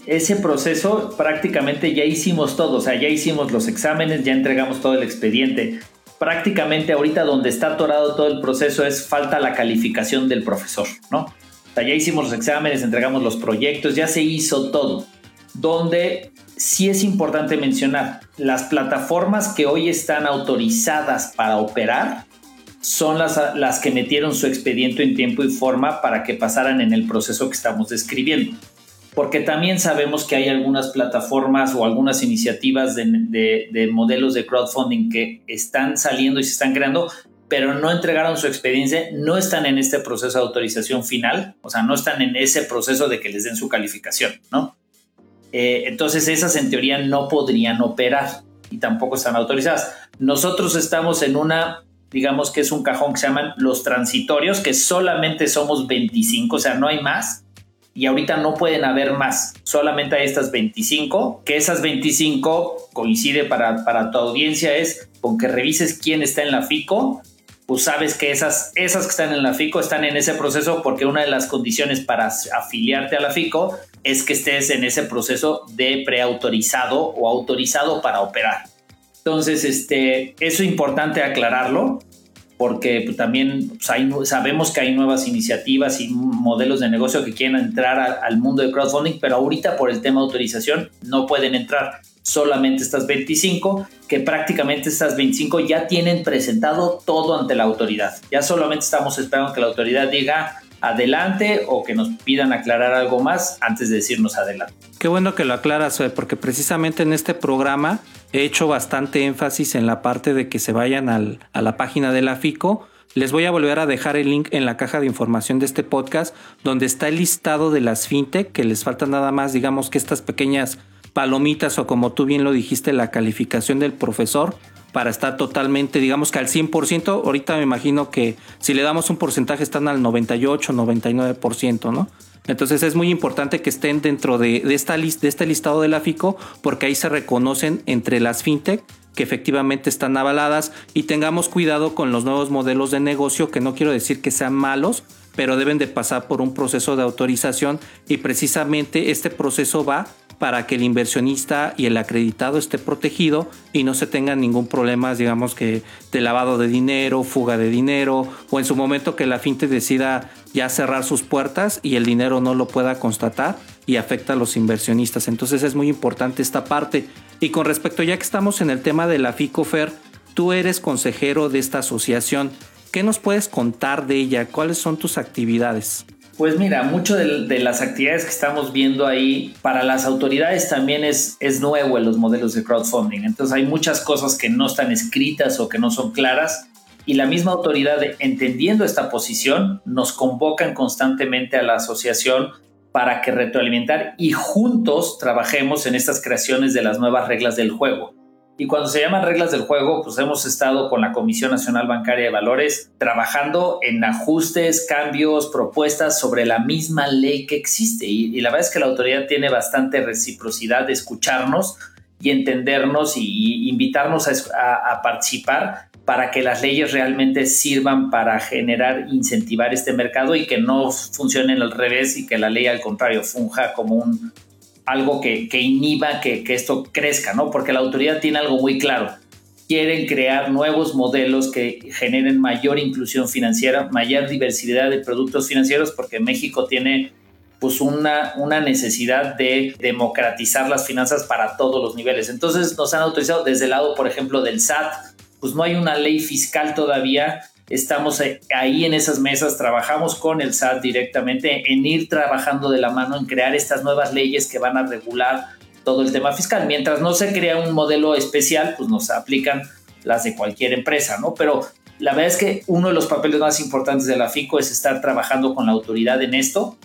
ese proceso prácticamente ya hicimos todo, o sea, ya hicimos los exámenes, ya entregamos todo el expediente. Prácticamente ahorita donde está atorado todo el proceso es falta la calificación del profesor, ¿no? Ya hicimos los exámenes, entregamos los proyectos, ya se hizo todo. Donde sí es importante mencionar, las plataformas que hoy están autorizadas para operar son las, las que metieron su expediente en tiempo y forma para que pasaran en el proceso que estamos describiendo porque también sabemos que hay algunas plataformas o algunas iniciativas de, modelos de crowdfunding que están saliendo y se están creando, pero no entregaron su experiencia, no están en este proceso de autorización final, o sea, no están en ese proceso de que les den su calificación, ¿no? Eh, entonces esas en teoría no podrían operar y tampoco están autorizadas. Nosotros estamos en una, digamos que es un cajón que se llaman los transitorios, que solamente somos 25, o sea, no hay más y ahorita no pueden haber más, solamente hay estas 25, que esas 25 coincide para, para tu audiencia es con que revises quién está en la FICO, pues sabes que esas, esas que están en la FICO están en ese proceso porque una de las condiciones para afiliarte a la FICO es que estés en ese proceso de preautorizado o autorizado para operar. Entonces, este, eso es importante aclararlo porque pues, también pues, sabemos que hay nuevas iniciativas y modelos de negocio que quieren entrar al mundo de crowdfunding, pero ahorita por el tema de autorización no pueden entrar solamente estas 25, que prácticamente estas 25 ya tienen presentado todo ante la autoridad. Ya solamente estamos esperando que la autoridad diga adelante o que nos pidan aclarar algo más antes de decirnos adelante. Qué bueno que lo aclaras, porque precisamente en este programa he hecho bastante énfasis en la parte de que se vayan a la página de la FICO. Les voy a volver a dejar el link en la caja de información de este podcast, donde está el listado de las fintech, que les falta nada más, digamos que estas pequeñas palomitas o como tú bien lo dijiste, la calificación del profesor para estar totalmente, digamos que al 100%. Ahorita me imagino que si le damos un porcentaje están al 98, 99%, ¿no? Entonces es muy importante que estén dentro de, esta de este listado de la FICO porque ahí se reconocen entre las fintech que efectivamente están avaladas y tengamos cuidado con los nuevos modelos de negocio que no quiero decir que sean malos, pero deben de pasar por un proceso de autorización y precisamente este proceso va para que el inversionista y el acreditado esté protegido y no se tenga ningún problema, digamos que de lavado de dinero, fuga de dinero o en su momento que la finte decida ya cerrar sus puertas y el dinero no lo pueda constatar y afecta a los inversionistas. Entonces es muy importante esta parte. Y con respecto ya que estamos en el tema de la FICOFER, tú eres consejero de esta asociación. ¿Qué nos puedes contar de ella? ¿Cuáles son tus actividades? Pues mira, mucho de, las actividades que estamos viendo ahí para las autoridades también es, es nuevo en los modelos de crowdfunding. Entonces hay muchas cosas que no están escritas o que no son claras y la misma autoridad, entendiendo esta posición, nos convocan constantemente a la asociación para que retroalimentar y juntos trabajemos en estas creaciones de las nuevas reglas del juego. Y cuando se llaman reglas del juego, pues hemos estado con la Comisión Nacional Bancaria de Valores trabajando en ajustes, cambios, propuestas sobre la misma ley que existe. Y, la verdad es que la autoridad tiene bastante reciprocidad de escucharnos y entendernos y, invitarnos a, a participar para que las leyes realmente sirvan para generar, incentivar este mercado y que no funcionen al revés y que la ley al contrario funja como un algo que, que inhiba que, que, esto crezca, ¿no? Porque la autoridad tiene algo muy claro. Quieren crear nuevos modelos que generen mayor inclusión financiera, mayor diversidad de productos financieros, porque México tiene pues una, una necesidad de democratizar las finanzas para todos los niveles. Entonces nos han autorizado desde el lado, por ejemplo, del SAT, pues no hay una ley fiscal todavía estamos ahí en esas mesas, trabajamos con el SAT directamente en ir trabajando de la mano en crear estas nuevas leyes que van a regular todo el tema fiscal. Mientras no se crea un modelo especial, pues nos aplican las de cualquier empresa, ¿no? Pero la verdad es que uno de los papeles más importantes de la FICO es estar trabajando con la autoridad en esto.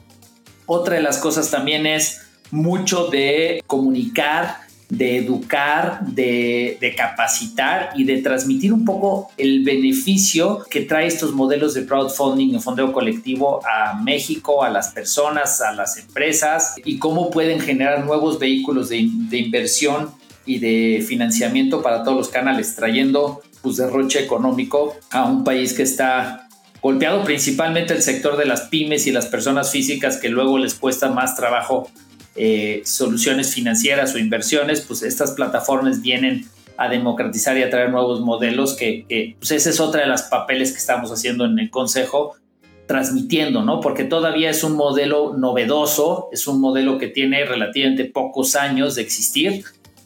Otra de las cosas también es mucho de comunicar de educar, de, capacitar y de transmitir un poco el beneficio que trae estos modelos de crowdfunding y fondeo colectivo a México, a las personas, a las empresas y cómo pueden generar nuevos vehículos de, inversión y de financiamiento para todos los canales, trayendo pues, derroche económico a un país que está golpeado principalmente el sector de las pymes y las personas físicas que luego les cuesta más trabajo eh, soluciones financieras o inversiones, pues estas plataformas vienen a democratizar y a traer nuevos modelos que, pues ese es otra de las papeles que estamos haciendo en el Consejo, transmitiendo, ¿no? Porque todavía es un modelo novedoso, es un modelo que tiene relativamente pocos años de existir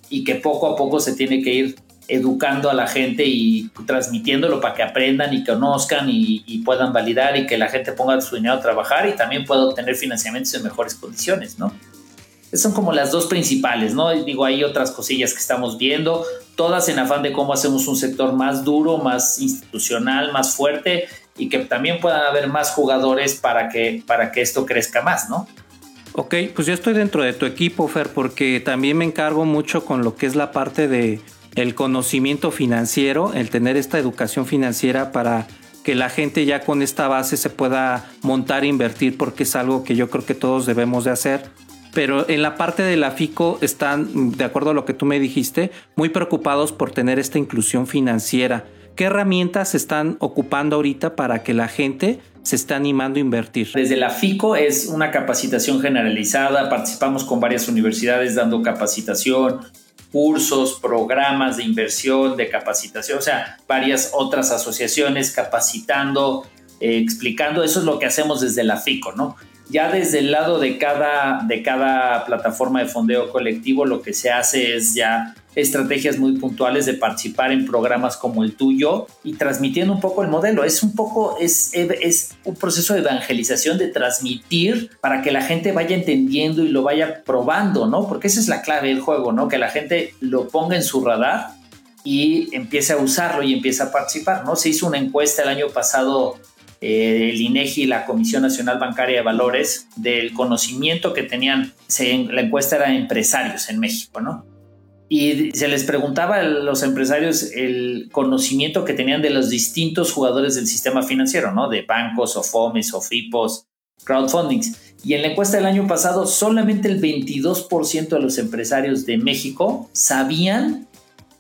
y que poco a poco se tiene que ir educando a la gente y transmitiéndolo para que aprendan y conozcan y, y, puedan validar y que la gente ponga su dinero a trabajar y también pueda obtener financiamientos en mejores condiciones, ¿no? Son como las dos principales, ¿no? Digo, hay otras cosillas que estamos viendo, todas en afán de cómo hacemos un sector más duro, más institucional, más fuerte y que también puedan haber más jugadores para que, para que esto crezca más, ¿no? Ok, pues yo estoy dentro de tu equipo, Fer, porque también me encargo mucho con lo que es la parte de el conocimiento financiero, el tener esta educación financiera para que la gente ya con esta base se pueda montar e invertir porque es algo que yo creo que todos debemos de hacer pero en la parte de la FICO están, de acuerdo a lo que tú me dijiste, muy preocupados por tener esta inclusión financiera. ¿Qué herramientas están ocupando ahorita para que la gente se esté animando a invertir? Desde la FICO es una capacitación generalizada, participamos con varias universidades dando capacitación, cursos, programas de inversión, de capacitación, o sea, varias otras asociaciones capacitando, eh, explicando, eso es lo que hacemos desde la FICO, ¿no? Ya desde el lado de cada, de cada plataforma de fondeo colectivo, lo que se hace es ya estrategias muy puntuales de participar en programas como el tuyo y transmitiendo un poco el modelo. Es un poco, es, es un proceso de evangelización, de transmitir para que la gente vaya entendiendo y lo vaya probando, ¿no? Porque esa es la clave del juego, ¿no? Que la gente lo ponga en su radar y empiece a usarlo y empiece a participar, ¿no? Se hizo una encuesta el año pasado eh, el INEGI y la Comisión Nacional Bancaria de Valores del conocimiento que tenían, la encuesta era empresarios en México, ¿no? Y se les preguntaba a los empresarios el conocimiento que tenían de los distintos jugadores del sistema financiero, ¿no? De bancos, o FOMES, o FIPOS, crowdfundings. Y en la encuesta del año pasado, solamente el 22% de los empresarios de México sabían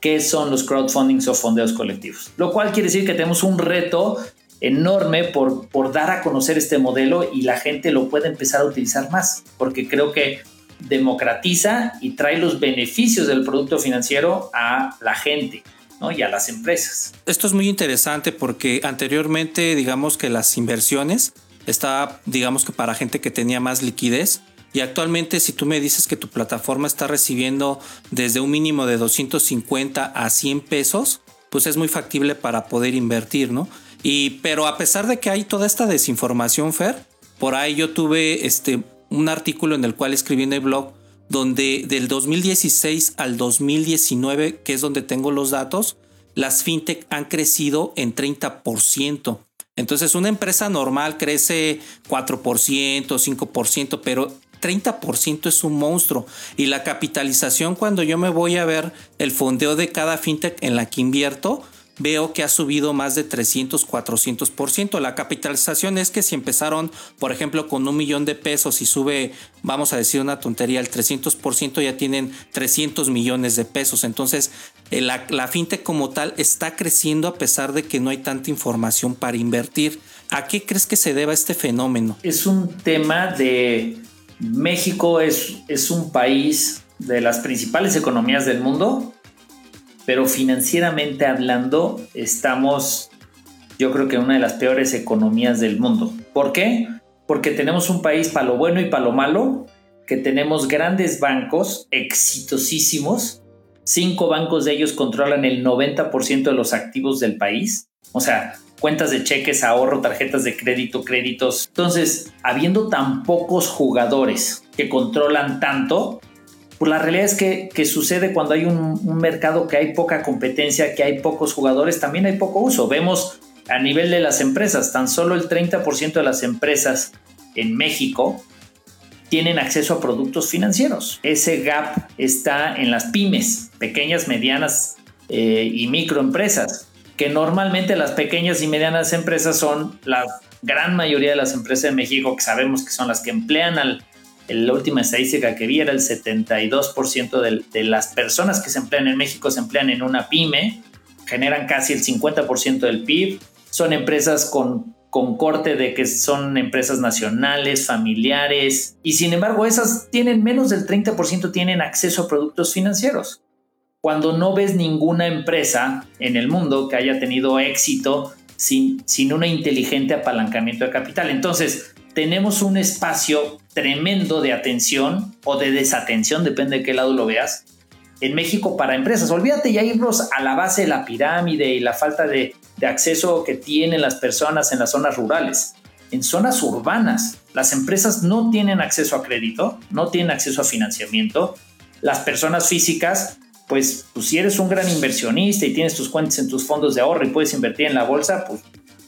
qué son los crowdfundings o fondeos colectivos. Lo cual quiere decir que tenemos un reto enorme por, por dar a conocer este modelo y la gente lo puede empezar a utilizar más, porque creo que democratiza y trae los beneficios del producto financiero a la gente. ¿no? y a las empresas. Esto es muy interesante porque anteriormente digamos que las inversiones estaba digamos que para gente que tenía más liquidez y actualmente si tú me dices que tu plataforma está recibiendo desde un mínimo de 250 a 100 pesos, pues es muy factible para poder invertir, ¿no? Y, pero a pesar de que hay toda esta desinformación, Fer, Por ahí yo tuve este, un artículo en el cual escribí en el blog donde del 2016 al 2019, que es donde tengo los datos, las fintech han crecido en 30%. Entonces una empresa normal crece 4%, 5%, pero 30% es un monstruo. Y la capitalización cuando yo me voy a ver el fondeo de cada fintech en la que invierto, veo que ha subido más de 300, 400%. La capitalización es que si empezaron, por ejemplo, con un millón de pesos y sube, vamos a decir una tontería, el 300% ya tienen 300 millones de pesos. Entonces, eh, la, la fintech como tal está creciendo a pesar de que no hay tanta información para invertir. ¿A qué crees que se deba este fenómeno? Es un tema de México es, es un país de las principales economías del mundo pero financieramente hablando estamos, yo creo que una de las peores economías del mundo. ¿Por qué? Porque tenemos un país para lo bueno y para lo malo, que tenemos grandes bancos exitosísimos, cinco bancos de ellos controlan el 90% de los activos del país, o sea, cuentas de cheques, ahorro, tarjetas de crédito, créditos. Entonces, habiendo tan pocos jugadores que controlan tanto, pues la realidad es que, sucede cuando hay un, mercado que hay poca competencia, que hay pocos jugadores, también hay poco uso. Vemos a nivel de las empresas, tan solo el 30% de las empresas en México tienen acceso a productos financieros. Ese gap está en las pymes, pequeñas, medianas eh, y microempresas, que normalmente las pequeñas y medianas empresas son la gran mayoría de las empresas de México que sabemos que son las que emplean al la última estadística que vi era el 72% de, de, las personas que se emplean en México se emplean en una pyme, generan casi el 50% del PIB, son empresas con, con corte de que son empresas nacionales, familiares, y sin embargo esas tienen menos del 30% tienen acceso a productos financieros. Cuando no ves ninguna empresa en el mundo que haya tenido éxito sin, sin un inteligente apalancamiento de capital. Entonces, tenemos un espacio tremendo de atención o de desatención, depende de qué lado lo veas, en México para empresas. Olvídate ya irnos a la base de la pirámide y la falta de, de acceso que tienen las personas en las zonas rurales. En zonas urbanas, las empresas no tienen acceso a crédito, no tienen acceso a financiamiento. Las personas físicas, pues, pues si eres un gran inversionista y tienes tus cuentas en tus fondos de ahorro y puedes invertir en la bolsa, pues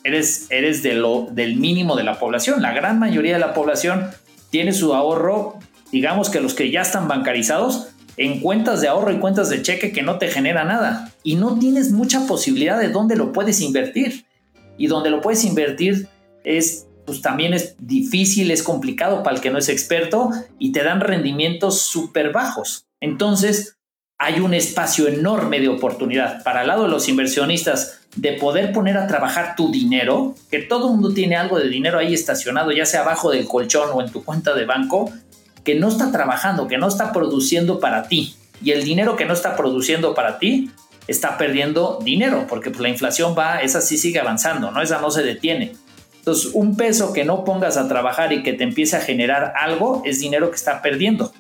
eres, eres de lo, del mínimo de la población. La gran mayoría de la población tiene su ahorro, digamos que los que ya están bancarizados, en cuentas de ahorro y cuentas de cheque que no te genera nada. Y no tienes mucha posibilidad de dónde lo puedes invertir. Y donde lo puedes invertir es, pues también es difícil, es complicado para el que no es experto y te dan rendimientos súper bajos. Entonces, hay un espacio enorme de oportunidad para el lado de los inversionistas de poder poner a trabajar tu dinero, que todo el mundo tiene algo de dinero ahí estacionado, ya sea abajo del colchón o en tu cuenta de banco, que no está trabajando, que no está produciendo para ti. Y el dinero que no está produciendo para ti está perdiendo dinero, porque pues, la inflación va, esa sí sigue avanzando, ¿no? Esa no se detiene. Entonces, un peso que no pongas a trabajar y que te empiece a generar algo es dinero que está perdiendo.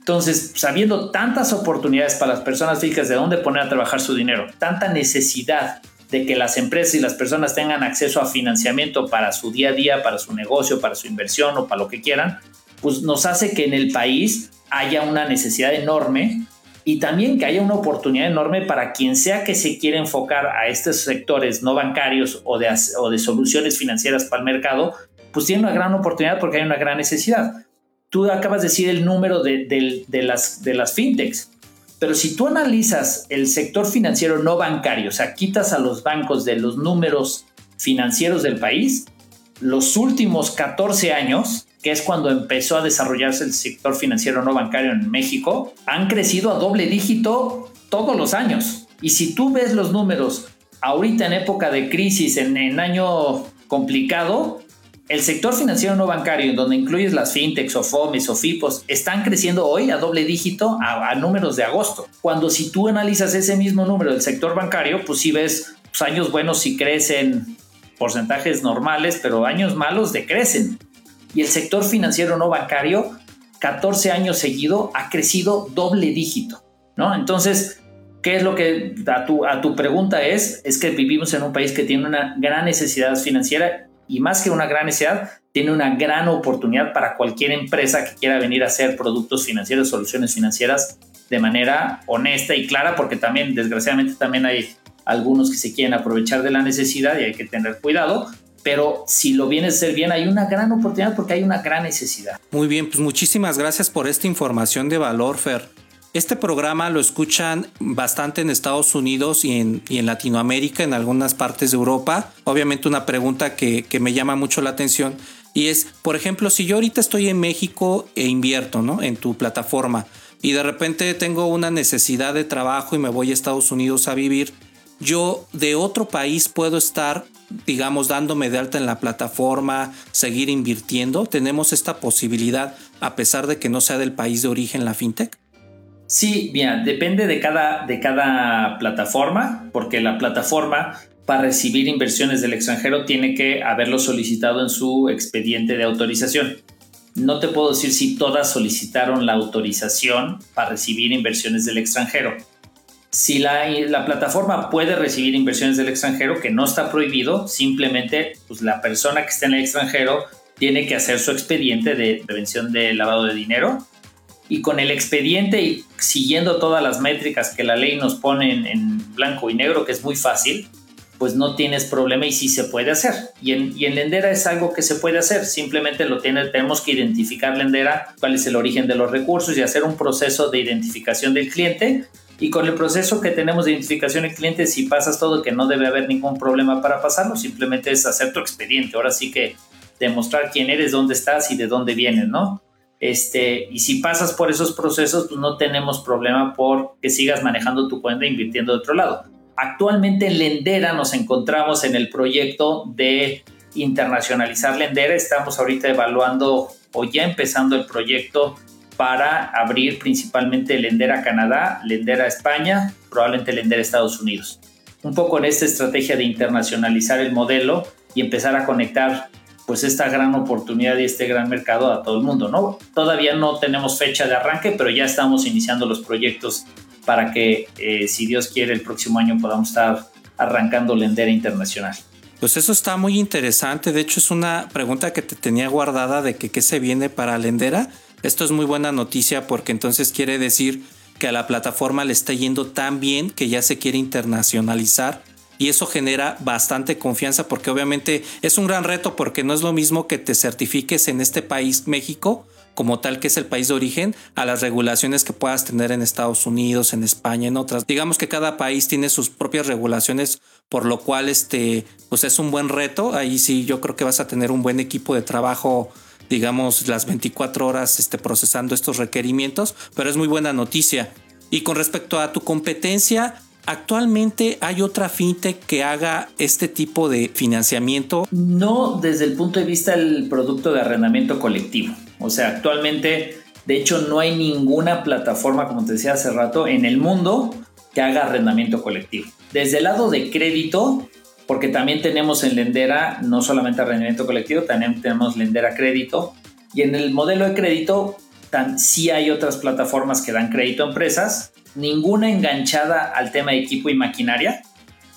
Entonces, sabiendo tantas oportunidades para las personas fijas de dónde poner a trabajar su dinero, tanta necesidad de que las empresas y las personas tengan acceso a financiamiento para su día a día, para su negocio, para su inversión o para lo que quieran, pues nos hace que en el país haya una necesidad enorme y también que haya una oportunidad enorme para quien sea que se quiera enfocar a estos sectores no bancarios o de, o de soluciones financieras para el mercado, pues tiene una gran oportunidad porque hay una gran necesidad. Tú acabas de decir el número de, de las, de las fintechs. Pero si tú analizas el sector financiero no bancario, o sea, quitas a los bancos de los números financieros del país, los últimos 14 años, que es cuando empezó a desarrollarse el sector financiero no bancario en México, han crecido a doble dígito todos los años. Y si tú ves los números ahorita en época de crisis, en, en año complicado, el sector financiero no bancario, en donde incluyes las fintechs o FOMES o FIPOS, están creciendo hoy a doble dígito a, números de agosto. Cuando si tú analizas ese mismo número del sector bancario, pues si ves pues, años buenos si crecen porcentajes normales, pero años malos decrecen. Y el sector financiero no bancario, 14 años seguido, ha crecido doble dígito, ¿no? Entonces, ¿qué es lo que a tu, a tu pregunta es? Es que vivimos en un país que tiene una gran necesidad financiera y más que una gran necesidad, tiene una gran oportunidad para cualquier empresa que quiera venir a hacer productos financieros, soluciones financieras de manera honesta y clara, porque también, desgraciadamente, también hay algunos que se quieren aprovechar de la necesidad y hay que tener cuidado, pero si lo vienes a hacer bien, hay una gran oportunidad porque hay una gran necesidad. Muy bien, pues muchísimas gracias por esta información de valor, Fer. Este programa lo escuchan bastante en Estados Unidos y en, Latinoamérica, en algunas partes de Europa. Obviamente una pregunta que, que, me llama mucho la atención y es, por ejemplo, si yo ahorita estoy en México e invierto ¿no? en tu plataforma y de repente tengo una necesidad de trabajo y me voy a Estados Unidos a vivir, yo de otro país puedo estar, digamos, dándome de alta en la plataforma, seguir invirtiendo. ¿Tenemos esta posibilidad a pesar de que no sea del país de origen la fintech? Sí, bien, depende de cada, de cada plataforma, porque la plataforma para recibir inversiones del extranjero tiene que haberlo solicitado en su expediente de autorización. No te puedo decir si todas solicitaron la autorización para recibir inversiones del extranjero si la, la, plataforma puede recibir inversiones del extranjero, que no está prohibido, simplemente pues, la persona que está en el extranjero tiene que hacer su expediente de prevención de lavado de dinero. Y con el expediente y siguiendo todas las métricas que la ley nos pone en, blanco y negro, que es muy fácil, pues no tienes problema y sí se puede hacer. Y en, y en Lendera es algo que se puede hacer, simplemente lo tiene, tenemos que identificar Lendera, cuál es el origen de los recursos y hacer un proceso de identificación del cliente y con el proceso que tenemos de identificación de clientes, si pasas todo, que no debe haber ningún problema para pasarlo, simplemente es hacer tu expediente. Ahora sí que demostrar quién eres, dónde estás y de dónde vienes, ¿no? Este, y si pasas por esos procesos, pues no tenemos problema por que sigas manejando tu cuenta e invirtiendo de otro lado. Actualmente en Lendera nos encontramos en el proyecto de internacionalizar Lendera. Estamos ahorita evaluando o ya empezando el proyecto para abrir principalmente Lendera Canadá, Lendera España, probablemente Lendera Estados Unidos. Un poco en esta estrategia de internacionalizar el modelo y empezar a conectar pues esta gran oportunidad y este gran mercado a todo el mundo, ¿no? Todavía no tenemos fecha de arranque, pero ya estamos iniciando los proyectos para que, eh, si Dios quiere, el próximo año podamos estar arrancando Lendera Internacional. Pues eso está muy interesante. De hecho, es una pregunta que te tenía guardada de que qué se viene para Lendera. Esto es muy buena noticia porque entonces quiere decir que a la plataforma le está yendo tan bien que ya se quiere internacionalizar y eso genera bastante confianza porque obviamente es un gran reto porque no es lo mismo que te certifiques en este país, México, como tal que es el país de origen, a las regulaciones que puedas tener en Estados Unidos, en España, en otras. Digamos que cada país tiene sus propias regulaciones, por lo cual este, pues es un buen reto. Ahí sí yo creo que vas a tener un buen equipo de trabajo digamos, las 24 horas este, procesando estos requerimientos, pero es muy buena noticia. Y con respecto a tu competencia, ¿Actualmente hay otra fintech que haga este tipo de financiamiento? No desde el punto de vista del producto de arrendamiento colectivo. O sea, actualmente, de hecho, no hay ninguna plataforma, como te decía hace rato, en el mundo que haga arrendamiento colectivo. Desde el lado de crédito, porque también tenemos en Lendera no solamente arrendamiento colectivo, también tenemos Lendera Crédito. Y en el modelo de crédito sí hay otras plataformas que dan crédito a empresas, ninguna enganchada al tema de equipo y maquinaria.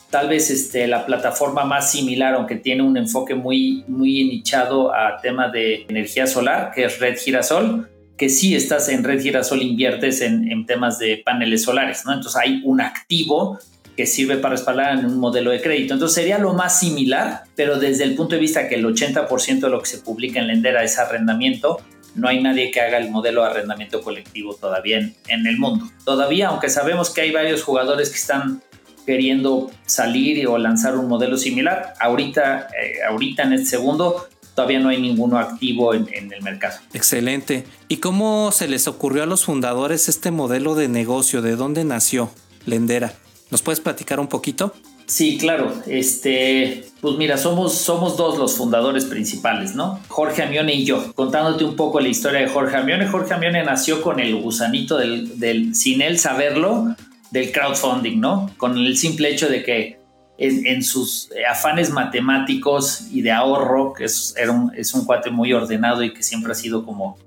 Tal vez este, la plataforma más similar, aunque tiene un enfoque muy, muy nichado a tema de energía solar, que es Red Girasol, que sí estás en Red Girasol, inviertes en, en temas de paneles solares, ¿no? Entonces hay un activo que sirve para respaldar en un modelo de crédito. Entonces sería lo más similar, pero desde el punto de vista que el 80% de lo que se publica en Lendera es arrendamiento, no hay nadie que haga el modelo de arrendamiento colectivo todavía en, el mundo. Todavía, aunque sabemos que hay varios jugadores que están queriendo salir o lanzar un modelo similar, ahorita, eh, ahorita en el segundo todavía no hay ninguno activo en, en, el mercado. Excelente. ¿Y cómo se les ocurrió a los fundadores este modelo de negocio? ¿De dónde nació Lendera? ¿Nos puedes platicar un poquito? Sí, claro. Este, pues mira, somos, somos dos los fundadores principales, ¿no? Jorge Amione y yo. Contándote un poco la historia de Jorge Amione. Jorge Amione nació con el gusanito del, del sin él saberlo, del crowdfunding, ¿no? Con el simple hecho de que en, sus afanes matemáticos y de ahorro, que es, un, es un cuate muy ordenado y que siempre ha sido como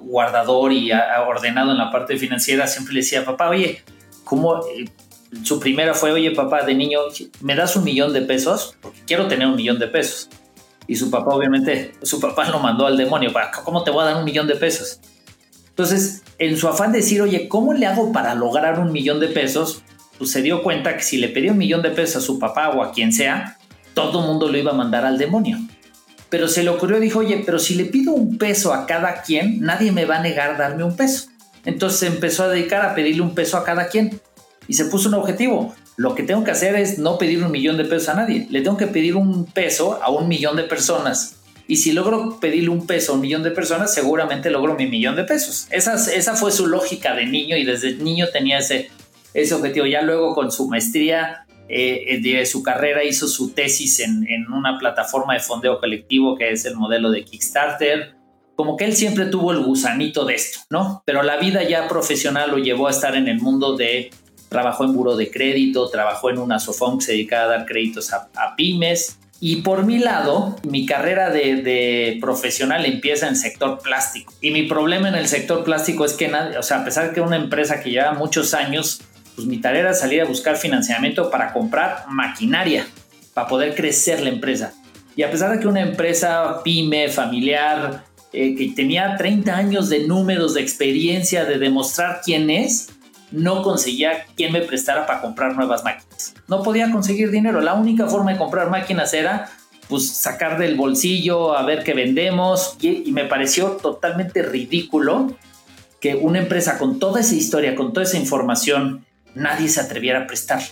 guardador y ordenado en la parte financiera, siempre le decía, papá, oye, ¿cómo eh, su primera fue, oye papá, de niño, ¿me das un millón de pesos? Porque quiero tener un millón de pesos. Y su papá, obviamente, su papá lo mandó al demonio. ¿Cómo te voy a dar un millón de pesos? Entonces, en su afán de decir, oye, ¿cómo le hago para lograr un millón de pesos? Pues se dio cuenta que si le pedía un millón de pesos a su papá o a quien sea, todo mundo lo iba a mandar al demonio. Pero se le ocurrió, dijo, oye, pero si le pido un peso a cada quien, nadie me va a negar darme un peso. Entonces empezó a dedicar a pedirle un peso a cada quien y se puso un objetivo. Lo que tengo que hacer es no pedir un millón de pesos a nadie, le tengo que pedir un peso a un millón de personas. Y si logro pedirle un peso a un millón de personas, seguramente logro mi millón de pesos. Esa, esa fue su lógica de niño y desde niño tenía ese, ese objetivo. Ya luego con su maestría eh, de su carrera hizo su tesis en, en, una plataforma de fondeo colectivo que es el modelo de Kickstarter como que él siempre tuvo el gusanito de esto, ¿no? Pero la vida ya profesional lo llevó a estar en el mundo de, trabajó en buro de crédito, trabajó en una Sofón que se dedicaba a dar créditos a, pymes. Y por mi lado, mi carrera de, de, profesional empieza en sector plástico. Y mi problema en el sector plástico es que, o sea, a pesar de que una empresa que lleva muchos años, pues mi tarea era salir a buscar financiamiento para comprar maquinaria, para poder crecer la empresa. Y a pesar de que una empresa pyme, familiar, eh, que tenía 30 años de números, de experiencia, de demostrar quién es, no conseguía quien me prestara para comprar nuevas máquinas. No podía conseguir dinero. La única forma de comprar máquinas era pues sacar del bolsillo a ver qué vendemos y, me pareció totalmente ridículo que una empresa con toda esa historia, con toda esa información, nadie se atreviera a prestar.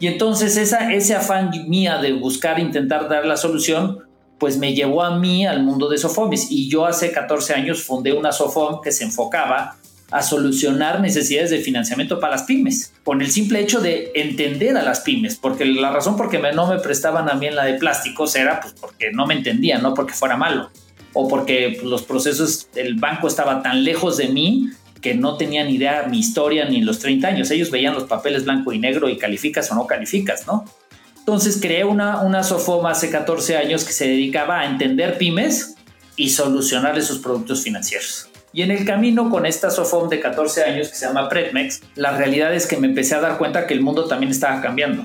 Y entonces esa, ese afán mía de buscar, intentar dar la solución, pues me llevó a mí al mundo de Sofomis y yo hace 14 años fundé una Sofom que se enfocaba a solucionar necesidades de financiamiento para las pymes, con el simple hecho de entender a las pymes, porque la razón por que no me prestaban a mí en la de plásticos era pues porque no me entendían, no porque fuera malo, o porque pues, los procesos, el banco estaba tan lejos de mí que no tenían idea mi historia ni los 30 años, ellos veían los papeles blanco y negro y calificas o no calificas, ¿no? Entonces creé una, una Sofoma hace 14 años que se dedicaba a entender pymes y solucionarles sus productos financieros. Y en el camino con esta Sofom de 14 años que se llama Predmex, la realidad es que me empecé a dar cuenta que el mundo también estaba cambiando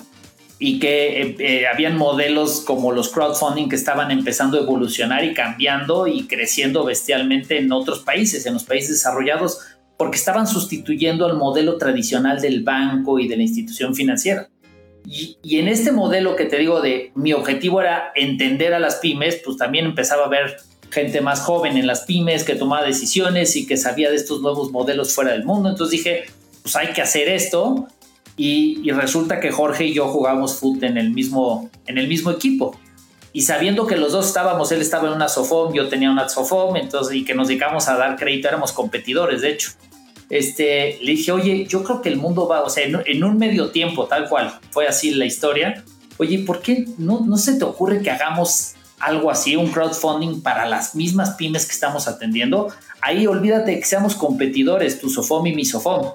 y que eh, eh, habían modelos como los crowdfunding que estaban empezando a evolucionar y cambiando y creciendo bestialmente en otros países, en los países desarrollados, porque estaban sustituyendo al modelo tradicional del banco y de la institución financiera. Y, en este modelo que te digo de mi objetivo era entender a las pymes, pues también empezaba a ver gente más joven en las pymes que tomaba decisiones y que sabía de estos nuevos modelos fuera del mundo. Entonces dije, pues hay que hacer esto. Y, resulta que Jorge y yo jugamos fútbol en el mismo, en el mismo equipo. Y sabiendo que los dos estábamos, él estaba en una Sofom, yo tenía una Sofom, entonces, y que nos dedicamos a dar crédito, éramos competidores, de hecho este, le dije, oye, yo creo que el mundo va, o sea, en, un medio tiempo, tal cual, fue así la historia. Oye, ¿por qué no, no se te ocurre que hagamos algo así, un crowdfunding para las mismas pymes que estamos atendiendo? Ahí olvídate que seamos competidores, tu Sofom y mi Sofom.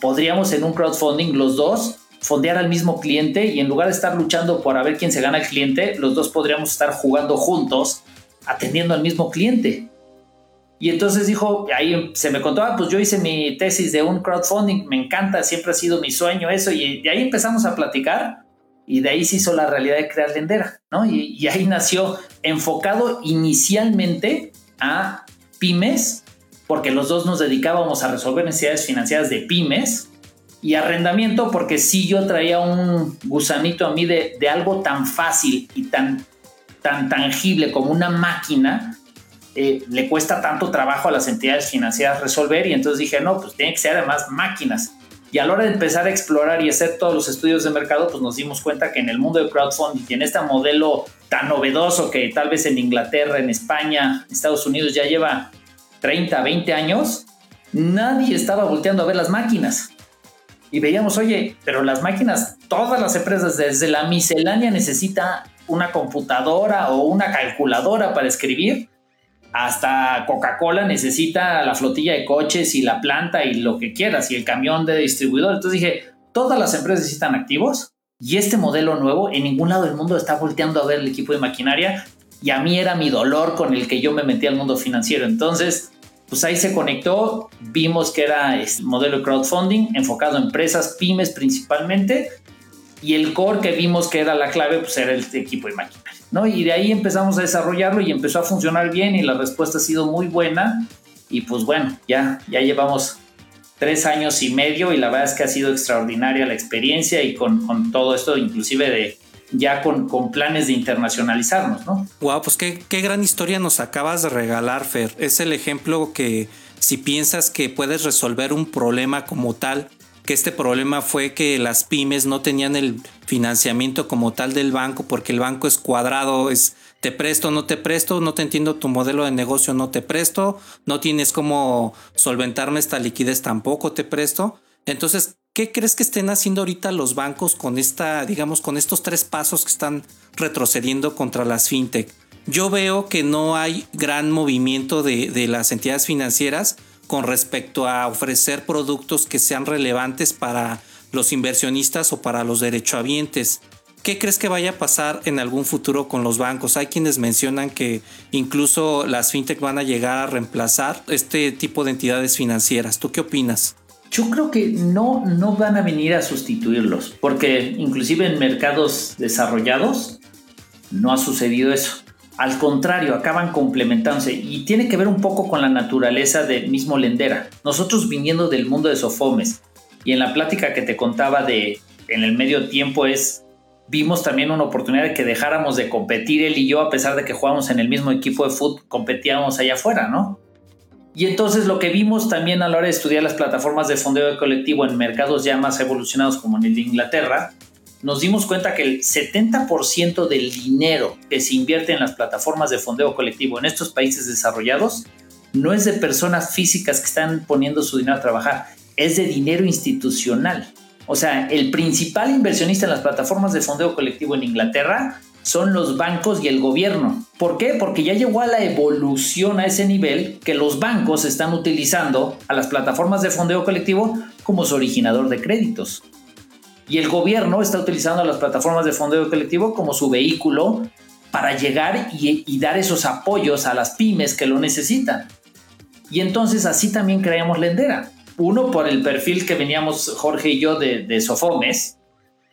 Podríamos en un crowdfunding los dos fondear al mismo cliente y en lugar de estar luchando por a ver quién se gana el cliente, los dos podríamos estar jugando juntos atendiendo al mismo cliente. Y entonces dijo, ahí se me contó, ah, pues yo hice mi tesis de un crowdfunding, me encanta, siempre ha sido mi sueño eso, y de ahí empezamos a platicar y de ahí se hizo la realidad de crear Lendera, ¿no? Y, ahí nació enfocado inicialmente a pymes, porque los dos nos dedicábamos a resolver necesidades financieras de pymes, y arrendamiento porque sí yo traía un gusanito a mí de, de algo tan fácil y tan, tan tangible como una máquina eh, le cuesta tanto trabajo a las entidades financieras resolver y entonces dije, no, pues tiene que ser además máquinas. Y a la hora de empezar a explorar y hacer todos los estudios de mercado, pues nos dimos cuenta que en el mundo de crowdfunding y en este modelo tan novedoso que tal vez en Inglaterra, en España, Estados Unidos ya lleva 30, 20 años, nadie estaba volteando a ver las máquinas. Y veíamos, oye, pero las máquinas, todas las empresas, desde la miscelánea necesita una computadora o una calculadora para escribir hasta Coca-Cola necesita la flotilla de coches y la planta y lo que quieras y el camión de distribuidor. Entonces dije, todas las empresas necesitan activos y este modelo nuevo en ningún lado del mundo está volteando a ver el equipo de maquinaria y a mí era mi dolor con el que yo me metí al mundo financiero. Entonces, pues ahí se conectó, vimos que era este modelo de crowdfunding enfocado en empresas, pymes principalmente, y el core que vimos que era la clave, pues era el equipo de maquinaria. ¿No? Y de ahí empezamos a desarrollarlo y empezó a funcionar bien y la respuesta ha sido muy buena. Y pues bueno, ya, ya llevamos tres años y medio y la verdad es que ha sido extraordinaria la experiencia y con, con todo esto, inclusive de ya con, con, planes de internacionalizarnos, ¿no? Wow, pues qué, qué gran historia nos acabas de regalar, Fer. Es el ejemplo que si piensas que puedes resolver un problema como tal, que este problema fue que las pymes no tenían el financiamiento como tal del banco porque el banco es cuadrado, es te presto, no te presto, no te entiendo tu modelo de negocio, no te presto, no tienes cómo solventarme esta liquidez, tampoco te presto. Entonces, ¿qué crees que estén haciendo ahorita los bancos con esta, digamos, con estos tres pasos que están retrocediendo contra las fintech? Yo veo que no hay gran movimiento de, de las entidades financieras con respecto a ofrecer productos que sean relevantes para los inversionistas o para los derechohabientes. ¿Qué crees que vaya a pasar en algún futuro con los bancos? Hay quienes mencionan que incluso las fintech van a llegar a reemplazar este tipo de entidades financieras. ¿Tú qué opinas? Yo creo que no, no van a venir a sustituirlos, porque inclusive en mercados desarrollados no ha sucedido eso. Al contrario, acaban complementándose y tiene que ver un poco con la naturaleza del mismo Lendera. Nosotros viniendo del mundo de Sofomes y en la plática que te contaba de en el medio tiempo es vimos también una oportunidad de que dejáramos de competir él y yo a pesar de que jugamos en el mismo equipo de fútbol, competíamos allá afuera, ¿no? Y entonces lo que vimos también a la hora de estudiar las plataformas de fondeo colectivo en mercados ya más evolucionados como en el de Inglaterra, nos dimos cuenta que el 70% del dinero que se invierte en las plataformas de fondeo colectivo en estos países desarrollados no es de personas físicas que están poniendo su dinero a trabajar, es de dinero institucional. O sea, el principal inversionista en las plataformas de fondeo colectivo en Inglaterra son los bancos y el gobierno. ¿Por qué? Porque ya llegó a la evolución a ese nivel que los bancos están utilizando a las plataformas de fondeo colectivo como su originador de créditos. Y el gobierno está utilizando las plataformas de fondeo colectivo como su vehículo para llegar y, dar esos apoyos a las pymes que lo necesitan. Y entonces así también creamos Lendera. Uno, por el perfil que veníamos Jorge y yo de, de Sofomes,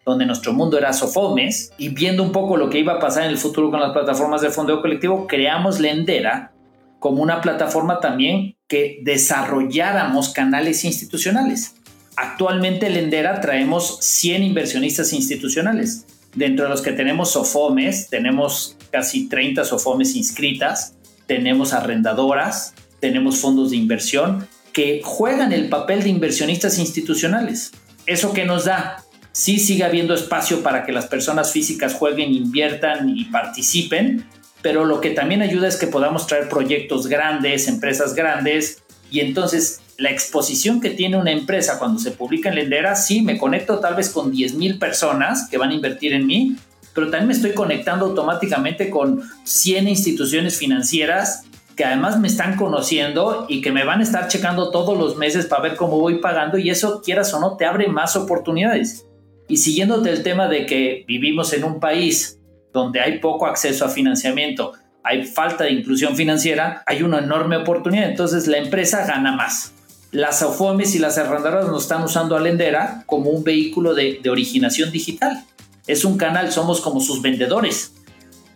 donde nuestro mundo era Sofomes, y viendo un poco lo que iba a pasar en el futuro con las plataformas de fondeo colectivo, creamos Lendera como una plataforma también que desarrolláramos canales institucionales. Actualmente en Lendera traemos 100 inversionistas institucionales, dentro de los que tenemos Sofomes, tenemos casi 30 Sofomes inscritas, tenemos arrendadoras, tenemos fondos de inversión que juegan el papel de inversionistas institucionales. ¿Eso que nos da? Sí sigue habiendo espacio para que las personas físicas jueguen, inviertan y participen, pero lo que también ayuda es que podamos traer proyectos grandes, empresas grandes, y entonces la exposición que tiene una empresa cuando se publica en Lendera, sí, me conecto tal vez con 10 mil personas que van a invertir en mí, pero también me estoy conectando automáticamente con 100 instituciones financieras que además me están conociendo y que me van a estar checando todos los meses para ver cómo voy pagando y eso, quieras o no, te abre más oportunidades. Y siguiéndote el tema de que vivimos en un país donde hay poco acceso a financiamiento, hay falta de inclusión financiera, hay una enorme oportunidad. Entonces la empresa gana más las AUFOMES y las arrendadoras nos están usando a Lendera como un vehículo de, originación digital. Es un canal, somos como sus vendedores.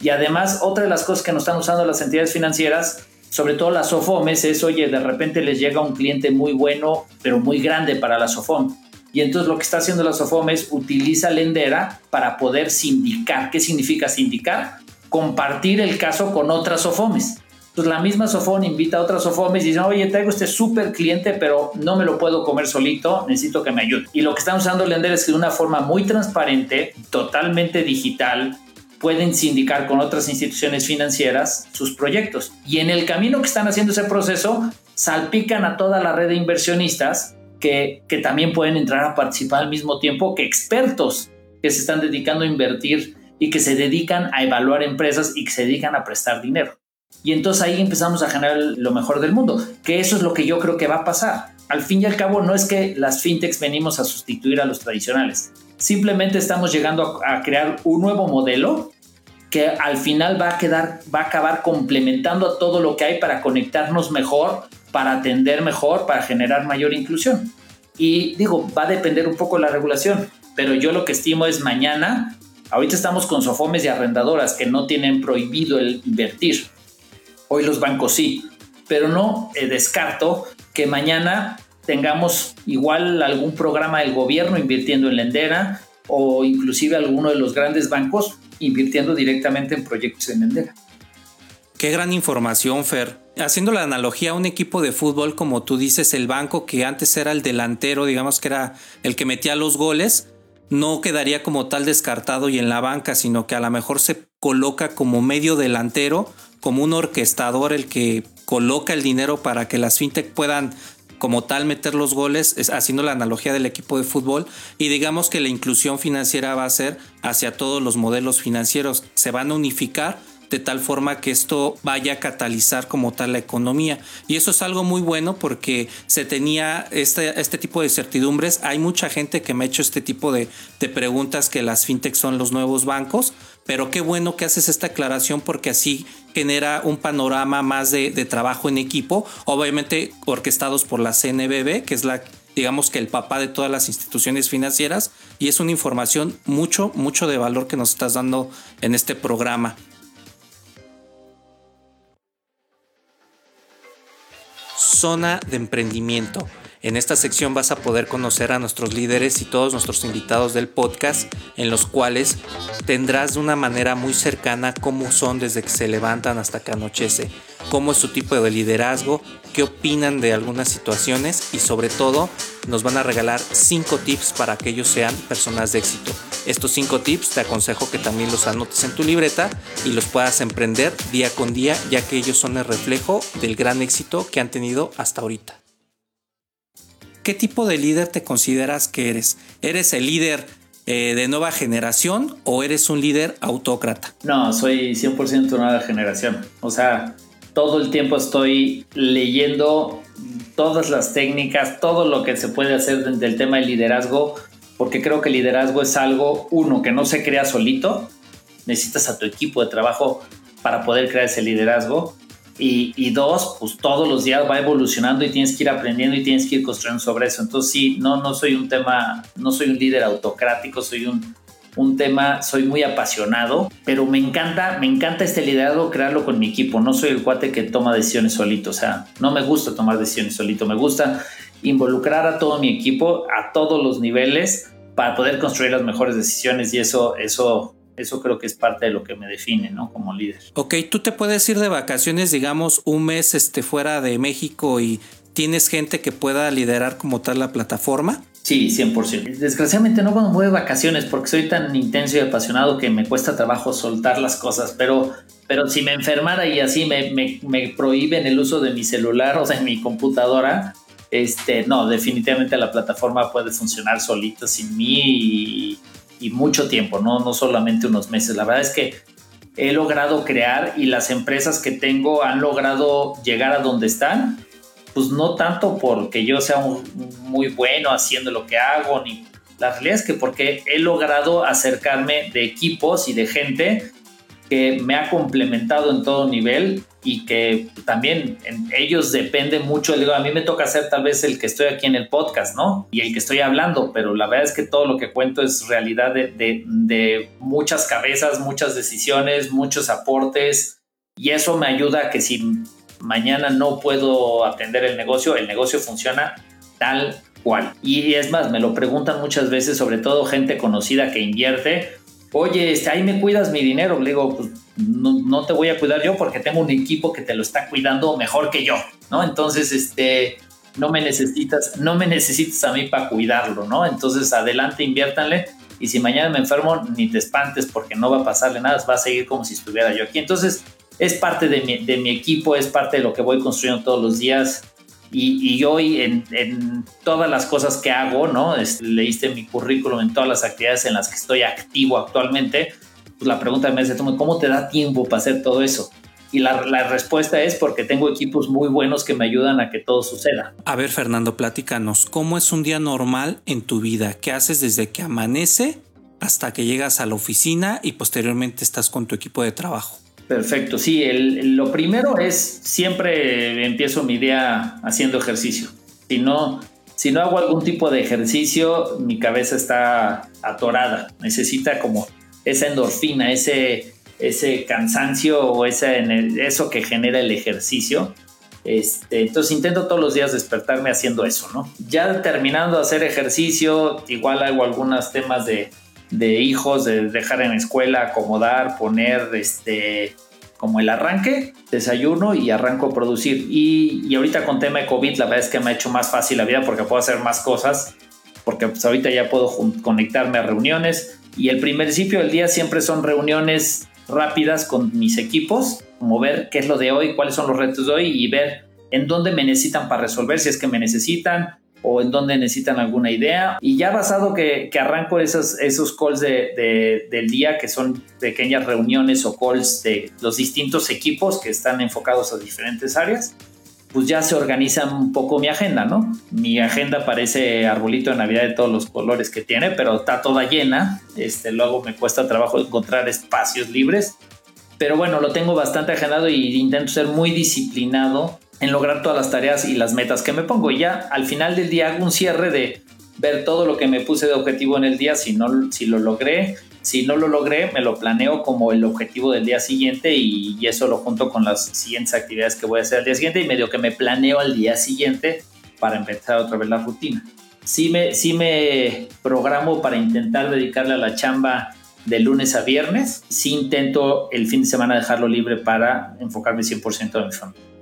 Y además, otra de las cosas que nos están usando las entidades financieras, sobre todo las SOFOMES, es, oye, de repente les llega un cliente muy bueno, pero muy grande para la SOFOM. Y entonces lo que está haciendo la SOFOMES utiliza Lendera para poder sindicar. ¿Qué significa sindicar? Compartir el caso con otras SOFOMES. Entonces la misma Sofón invita a otras Sofomes y dice, oye, traigo este súper cliente, pero no me lo puedo comer solito, necesito que me ayude. Y lo que están usando Lender es que de una forma muy transparente, totalmente digital, pueden sindicar con otras instituciones financieras sus proyectos. Y en el camino que están haciendo ese proceso, salpican a toda la red de inversionistas que, que también pueden entrar a participar al mismo tiempo que expertos que se están dedicando a invertir y que se dedican a evaluar empresas y que se dedican a prestar dinero. Y entonces ahí empezamos a generar lo mejor del mundo, que eso es lo que yo creo que va a pasar. Al fin y al cabo no es que las fintechs venimos a sustituir a los tradicionales, simplemente estamos llegando a, crear un nuevo modelo que al final va a quedar, va a acabar complementando a todo lo que hay para conectarnos mejor, para atender mejor, para generar mayor inclusión. Y digo, va a depender un poco de la regulación, pero yo lo que estimo es mañana Ahorita estamos con sofomes y arrendadoras que no tienen prohibido el invertir. Hoy los bancos sí, pero no eh, descarto que mañana tengamos igual algún programa del gobierno invirtiendo en Lendera o inclusive alguno de los grandes bancos invirtiendo directamente en proyectos en Lendera. Qué gran información, Fer. Haciendo la analogía a un equipo de fútbol, como tú dices, el banco que antes era el delantero, digamos que era el que metía los goles, no quedaría como tal descartado y en la banca, sino que a lo mejor se coloca como medio delantero, como un orquestador, el que coloca el dinero para que las fintech puedan como tal meter los goles, haciendo la analogía del equipo de fútbol, y digamos que la inclusión financiera va a ser hacia todos los modelos financieros, se van a unificar de tal forma que esto vaya a catalizar como tal la economía. Y eso es algo muy bueno porque se tenía este, este tipo de certidumbres. Hay mucha gente que me ha hecho este tipo de, de preguntas que las fintechs son los nuevos bancos, pero qué bueno que haces esta aclaración porque así genera un panorama más de, trabajo en equipo, obviamente orquestados por la CNBB, que es la digamos que el papá de todas las instituciones financieras y es una información mucho, mucho de valor que nos estás dando en este programa. Zona de Emprendimiento. En esta sección vas a poder conocer a nuestros líderes y todos nuestros invitados del podcast, en los cuales tendrás de una manera muy cercana cómo son desde que se levantan hasta que anochece, cómo es su tipo de liderazgo, qué opinan de algunas situaciones y sobre todo nos van a regalar 5 tips para que ellos sean personas de éxito. Estos 5 tips te aconsejo que también los anotes en tu libreta y los puedas emprender día con día ya que ellos son el reflejo del gran éxito que han tenido hasta ahorita. ¿Qué tipo de líder te consideras que eres? ¿Eres el líder eh, de nueva generación o eres un líder autócrata? No, soy 100% nueva generación. O sea, todo el tiempo estoy leyendo todas las técnicas, todo lo que se puede hacer del tema del liderazgo, porque creo que el liderazgo es algo, uno, que no se crea solito, necesitas a tu equipo de trabajo para poder crear ese liderazgo. Y, dos, pues todos los días va evolucionando y tienes que ir aprendiendo y tienes que ir construyendo sobre eso. Entonces sí, no, no soy un tema, no soy un líder autocrático, soy un, un tema, soy muy apasionado, pero me encanta, me encanta este liderazgo crearlo con mi equipo. No soy el cuate que toma decisiones solito, o sea, no me gusta tomar decisiones solito, me gusta involucrar a todo mi equipo a todos los niveles para poder construir las mejores decisiones y eso, eso eso creo que es parte de lo que me define, ¿no? Como líder. Ok, tú te puedes ir de vacaciones, digamos, un mes este, fuera de México y tienes gente que pueda liderar como tal la plataforma. Sí, 100%. Desgraciadamente no cuando voy de vacaciones porque soy tan intenso y apasionado que me cuesta trabajo soltar las cosas, pero, pero si me enfermara y así me, me, me prohíben el uso de mi celular o de mi computadora, este, no, definitivamente la plataforma puede funcionar solita sin mí y y mucho tiempo, ¿no? no solamente unos meses. La verdad es que he logrado crear y las empresas que tengo han logrado llegar a donde están, pues no tanto porque yo sea muy bueno haciendo lo que hago, ni la realidad es que porque he logrado acercarme de equipos y de gente me ha complementado en todo nivel y que también en ellos depende mucho. Digo, a mí me toca ser tal vez el que estoy aquí en el podcast, ¿no? Y el que estoy hablando, pero la verdad es que todo lo que cuento es realidad de, de, de muchas cabezas, muchas decisiones, muchos aportes y eso me ayuda a que si mañana no puedo atender el negocio, el negocio funciona tal cual. Y es más, me lo preguntan muchas veces, sobre todo gente conocida que invierte oye, este, ahí me cuidas mi dinero. Le digo, pues no, te voy a cuidar yo porque tengo un equipo que te lo está cuidando mejor que yo, ¿no? Entonces, este, no me necesitas, no me necesitas a mí para cuidarlo, ¿no? Entonces, adelante, inviértanle. Y si mañana me enfermo, ni te espantes porque no va a pasarle nada, va a seguir como si estuviera yo aquí. Entonces, es parte de mi, de mi equipo, es parte de lo que voy construyendo todos los días y, hoy en, todas las cosas que hago, ¿no? leíste mi currículum en todas las actividades en las que estoy activo actualmente, pues la pregunta me hace, ¿cómo te da tiempo para hacer todo eso? Y la, la, respuesta es porque tengo equipos muy buenos que me ayudan a que todo suceda. A ver, Fernando, platícanos, ¿cómo es un día normal en tu vida? ¿Qué haces desde que amanece hasta que llegas a la oficina y posteriormente estás con tu equipo de trabajo? Perfecto, sí, lo primero es siempre empiezo mi día haciendo ejercicio. Si no, si no hago algún tipo de ejercicio, mi cabeza está atorada. Necesita como esa endorfina, ese, ese cansancio o ese, eso que genera el ejercicio. Este, entonces intento todos los días despertarme haciendo eso, ¿no? Ya terminando de hacer ejercicio, igual hago algunos temas de, de hijos, de dejar en escuela, acomodar, poner este como el arranque, desayuno y arranco a producir. Y, y, ahorita con tema de COVID, la verdad es que me ha hecho más fácil la vida porque puedo hacer más cosas, porque pues ahorita ya puedo conectarme a reuniones. Y el principio del día siempre son reuniones rápidas con mis equipos, como ver qué es lo de hoy, cuáles son los retos de hoy y ver en dónde me necesitan para resolver, si es que me necesitan, o en donde necesitan alguna idea. Y ya basado que, que arranco esos, esos calls de, del día, que son pequeñas reuniones o calls de los distintos equipos que están enfocados a diferentes áreas, pues ya se organiza un poco mi agenda, ¿no? Mi agenda parece arbolito de Navidad de todos los colores que tiene, pero está toda llena. Este, luego me cuesta trabajo encontrar espacios libres. Pero bueno, lo tengo bastante agendado y intento ser muy disciplinado en lograr todas las tareas y las metas que me pongo. Y ya al final del día hago un cierre de ver todo lo que me puse de objetivo en el día, si, no, si lo logré, si no lo logré, me lo planeo como el objetivo del día siguiente y, eso lo junto con las siguientes actividades que voy a hacer al día siguiente y medio que me planeo al día siguiente para empezar otra vez la rutina. Sí me, sí me programo para intentar dedicarle a la chamba de lunes a viernes, sí intento el fin de semana dejarlo libre para enfocarme 100% en mi familia.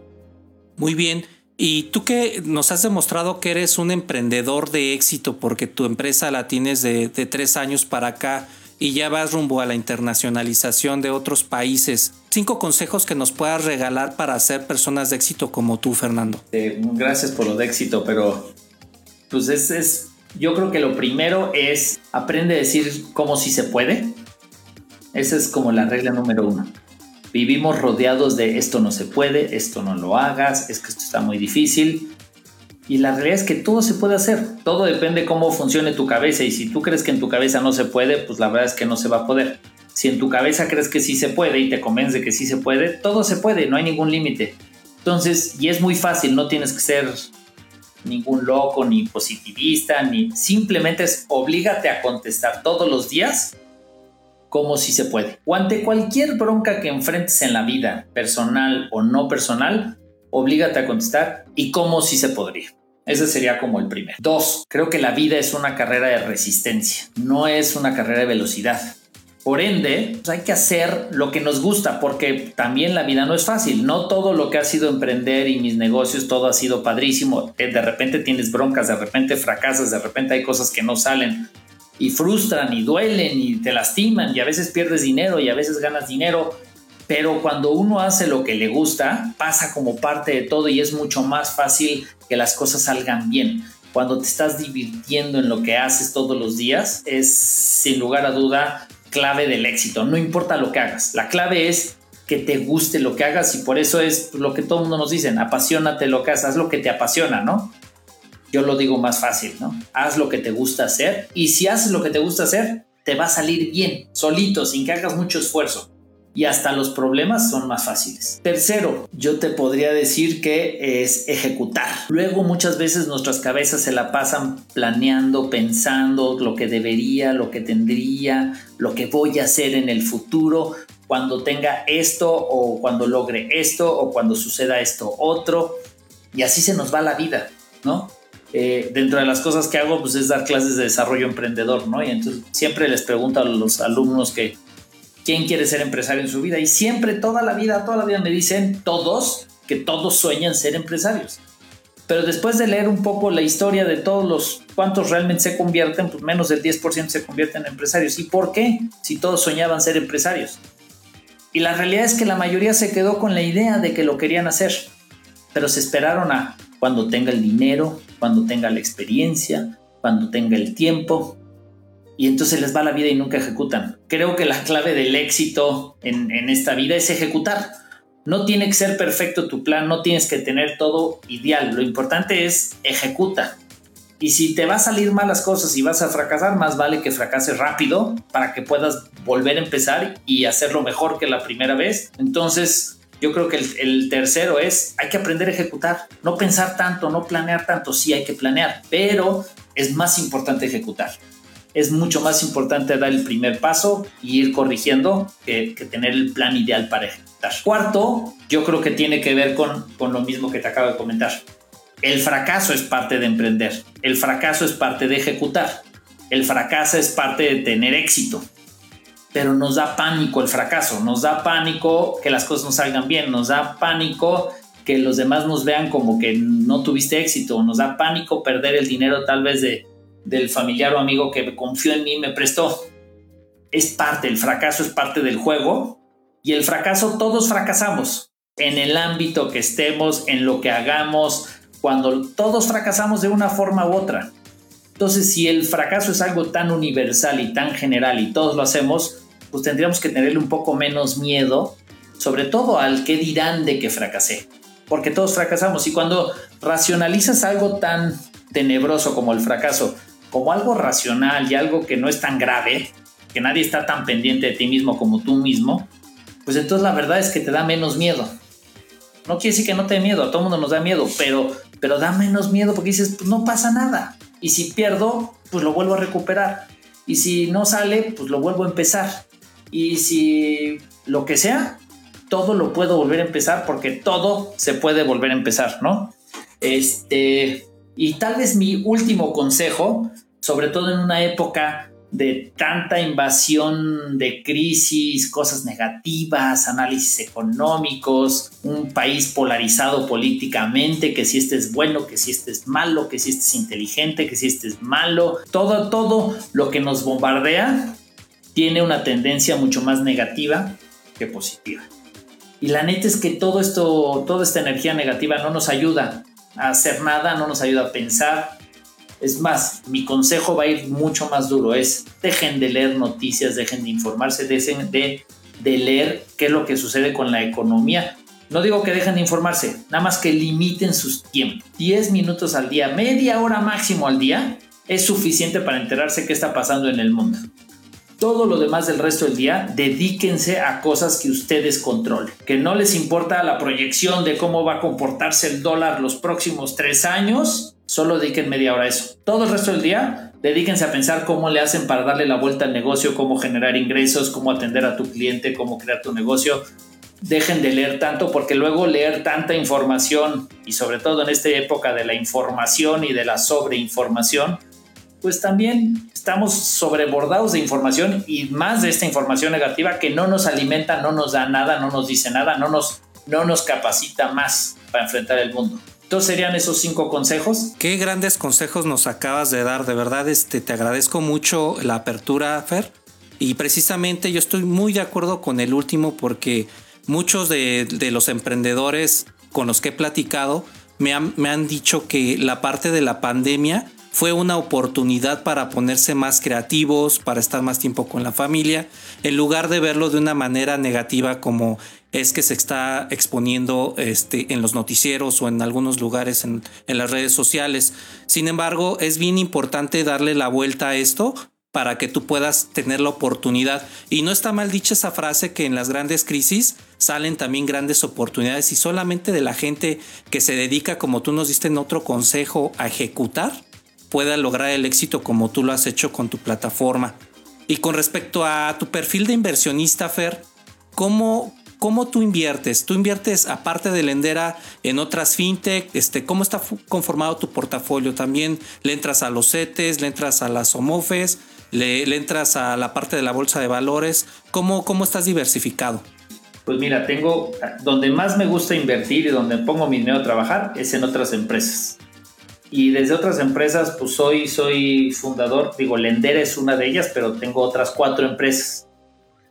Muy bien. Y tú que nos has demostrado que eres un emprendedor de éxito porque tu empresa la tienes de, tres años para acá y ya vas rumbo a la internacionalización de otros países. Cinco consejos que nos puedas regalar para ser personas de éxito como tú, Fernando. Eh, gracias por lo de éxito, pero pues es, es, yo creo que lo primero es aprende a decir cómo si se puede. Esa es como la regla número uno. Vivimos rodeados de esto no se puede, esto no lo hagas, es que esto está muy difícil. Y la realidad es que todo se puede hacer, todo depende cómo funcione tu cabeza y si tú crees que en tu cabeza no se puede, pues la verdad es que no se va a poder. Si en tu cabeza crees que sí se puede y te convence que sí se puede, todo se puede, no hay ningún límite. Entonces, y es muy fácil, no tienes que ser ningún loco ni positivista, ni simplemente es oblígate a contestar todos los días como si se puede. O ante cualquier bronca que enfrentes en la vida, personal o no personal, oblígate a contestar y cómo si se podría. Ese sería como el primero. Dos, creo que la vida es una carrera de resistencia, no es una carrera de velocidad. Por ende, pues hay que hacer lo que nos gusta, porque también la vida no es fácil. No todo lo que ha sido emprender y mis negocios, todo ha sido padrísimo. Eh, de repente tienes broncas, de repente fracasas, de repente hay cosas que no salen y frustran y duelen y te lastiman y a veces pierdes dinero y a veces ganas dinero. Pero cuando uno hace lo que le gusta, pasa como parte de todo y es mucho más fácil que las cosas salgan bien. Cuando te estás divirtiendo en lo que haces todos los días, es sin lugar a duda clave del éxito. No importa lo que hagas. La clave es que te guste lo que hagas y por eso es lo que todo el mundo nos dice, apasionate lo que haces, haz lo que te apasiona, ¿no? Yo lo digo más fácil, ¿no? Haz lo que te gusta hacer y si haces lo que te gusta hacer, te va a salir bien, solito, sin que hagas mucho esfuerzo. Y hasta los problemas son más fáciles. Tercero, yo te podría decir que es ejecutar. Luego muchas veces nuestras cabezas se la pasan planeando, pensando lo que debería, lo que tendría, lo que voy a hacer en el futuro, cuando tenga esto o cuando logre esto o cuando suceda esto otro. Y así se nos va la vida, ¿no? Eh, dentro de las cosas que hago, pues es dar clases de desarrollo emprendedor, ¿no? Y entonces siempre les pregunto a los alumnos que quién quiere ser empresario en su vida y siempre toda la vida, toda la vida me dicen todos que todos sueñan ser empresarios. Pero después de leer un poco la historia de todos los cuantos realmente se convierten, pues menos del 10% se convierten en empresarios. ¿Y por qué? Si todos soñaban ser empresarios. Y la realidad es que la mayoría se quedó con la idea de que lo querían hacer, pero se esperaron a cuando tenga el dinero, cuando tenga la experiencia, cuando tenga el tiempo. Y entonces les va la vida y nunca ejecutan. Creo que la clave del éxito en, esta vida es ejecutar. No tiene que ser perfecto tu plan, no tienes que tener todo ideal. Lo importante es ejecuta. Y si te va a salir mal las cosas y vas a fracasar, más vale que fracases rápido para que puedas volver a empezar y hacerlo mejor que la primera vez. Entonces, yo creo que el, tercero es, hay que aprender a ejecutar, no pensar tanto, no planear tanto, sí hay que planear, pero es más importante ejecutar. es mucho más importante dar el primer paso y ir corrigiendo que, tener el plan ideal para ejecutar. Cuarto, yo creo que tiene que ver con, con lo mismo que te acabo de comentar. El fracaso es parte de emprender, el fracaso es parte de ejecutar, el fracaso es parte de tener éxito pero nos da pánico el fracaso, nos da pánico que las cosas no salgan bien, nos da pánico que los demás nos vean como que no tuviste éxito, nos da pánico perder el dinero tal vez de, del familiar o amigo que confió en mí y me prestó. Es parte, el fracaso es parte del juego y el fracaso todos fracasamos en el ámbito que estemos, en lo que hagamos, cuando todos fracasamos de una forma u otra. Entonces, si el fracaso es algo tan universal y tan general y todos lo hacemos, pues tendríamos que tenerle un poco menos miedo, sobre todo al qué dirán de que fracasé, porque todos fracasamos y cuando racionalizas algo tan tenebroso como el fracaso, como algo racional y algo que no es tan grave, que nadie está tan pendiente de ti mismo como tú mismo, pues entonces la verdad es que te da menos miedo. No quiere decir que no te dé miedo, a todo mundo nos da miedo, pero, pero da menos miedo porque dices, pues no pasa nada. Y si pierdo, pues lo vuelvo a recuperar. Y si no sale, pues lo vuelvo a empezar. Y si lo que sea, todo lo puedo volver a empezar porque todo se puede volver a empezar, ¿no? Este, y tal vez mi último consejo, sobre todo en una época de tanta invasión de crisis, cosas negativas, análisis económicos, un país polarizado políticamente, que si este es bueno, que si este es malo, que si este es inteligente, que si este es malo, todo, todo lo que nos bombardea tiene una tendencia mucho más negativa que positiva. Y la neta es que todo esto, toda esta energía negativa no nos ayuda a hacer nada, no nos ayuda a pensar, es más, mi consejo va a ir mucho más duro. Es dejen de leer noticias, dejen de informarse, dejen de, de leer qué es lo que sucede con la economía. No digo que dejen de informarse, nada más que limiten sus tiempos. 10 minutos al día, media hora máximo al día, es suficiente para enterarse qué está pasando en el mundo. Todo lo demás del resto del día, dedíquense a cosas que ustedes controlen. Que no les importa la proyección de cómo va a comportarse el dólar los próximos tres años solo dediquen media hora a eso. Todo el resto del día, dedíquense a pensar cómo le hacen para darle la vuelta al negocio, cómo generar ingresos, cómo atender a tu cliente, cómo crear tu negocio. Dejen de leer tanto porque luego leer tanta información y sobre todo en esta época de la información y de la sobreinformación, pues también estamos sobrebordados de información y más de esta información negativa que no nos alimenta, no nos da nada, no nos dice nada, no nos, no nos capacita más para enfrentar el mundo. Entonces serían esos cinco consejos. Qué grandes consejos nos acabas de dar. De verdad, este, te agradezco mucho la apertura, Fer. Y precisamente yo estoy muy de acuerdo con el último porque muchos de, los emprendedores con los que he platicado me han, me han dicho que la parte de la pandemia fue una oportunidad para ponerse más creativos, para estar más tiempo con la familia, en lugar de verlo de una manera negativa como es que se está exponiendo este, en los noticieros o en algunos lugares en, en las redes sociales. Sin embargo, es bien importante darle la vuelta a esto para que tú puedas tener la oportunidad. Y no está mal dicha esa frase que en las grandes crisis salen también grandes oportunidades y solamente de la gente que se dedica, como tú nos diste en otro consejo, a ejecutar, pueda lograr el éxito como tú lo has hecho con tu plataforma. Y con respecto a tu perfil de inversionista, Fer, ¿cómo, cómo tú inviertes? ¿Tú inviertes aparte de Lendera en otras fintech? Este, ¿Cómo está conformado tu portafolio? ¿También le entras a los CETES, le entras a las OMOFES, le, entras a la parte de la bolsa de valores? ¿Cómo, cómo estás diversificado? Pues mira, tengo donde más me gusta invertir y donde pongo mi dinero a trabajar es en otras empresas y desde otras empresas, pues soy, soy fundador, digo, Lender es una de ellas, pero tengo otras cuatro empresas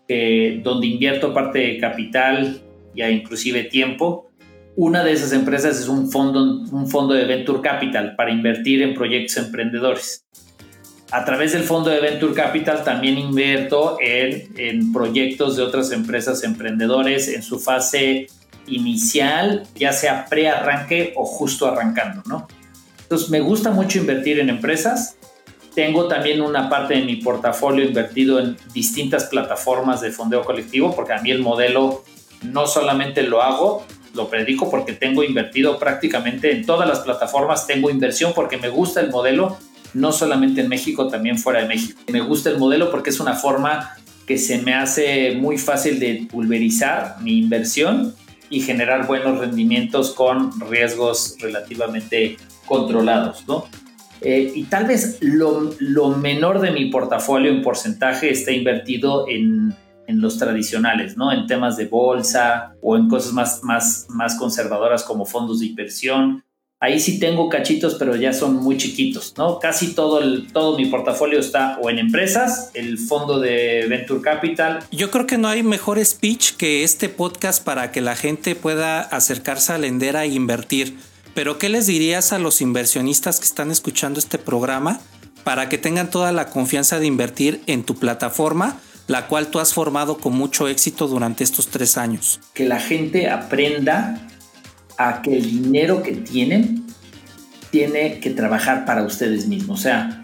que, donde invierto parte de capital y inclusive tiempo. Una de esas empresas es un fondo, un fondo de Venture Capital para invertir en proyectos emprendedores. A través del fondo de Venture Capital también invierto en, en proyectos de otras empresas emprendedores en su fase inicial, ya sea pre-arranque o justo arrancando, ¿no? Entonces, me gusta mucho invertir en empresas. Tengo también una parte de mi portafolio invertido en distintas plataformas de fondeo colectivo, porque a mí el modelo no solamente lo hago, lo predico porque tengo invertido prácticamente en todas las plataformas, tengo inversión porque me gusta el modelo no solamente en México, también fuera de México. Me gusta el modelo porque es una forma que se me hace muy fácil de pulverizar mi inversión y generar buenos rendimientos con riesgos relativamente controlados, ¿no? Eh, y tal vez lo, lo, menor de mi portafolio en porcentaje esté invertido en, en, los tradicionales, ¿no? En temas de bolsa o en cosas más, más, más conservadoras como fondos de inversión. Ahí sí tengo cachitos, pero ya son muy chiquitos, ¿no? Casi todo, el, todo mi portafolio está o en empresas, el fondo de Venture Capital. Yo creo que no hay mejor speech que este podcast para que la gente pueda acercarse a Lendera e invertir pero ¿qué les dirías a los inversionistas que están escuchando este programa para que tengan toda la confianza de invertir en tu plataforma, la cual tú has formado con mucho éxito durante estos tres años? Que la gente aprenda a que el dinero que tienen tiene que trabajar para ustedes mismos. O sea,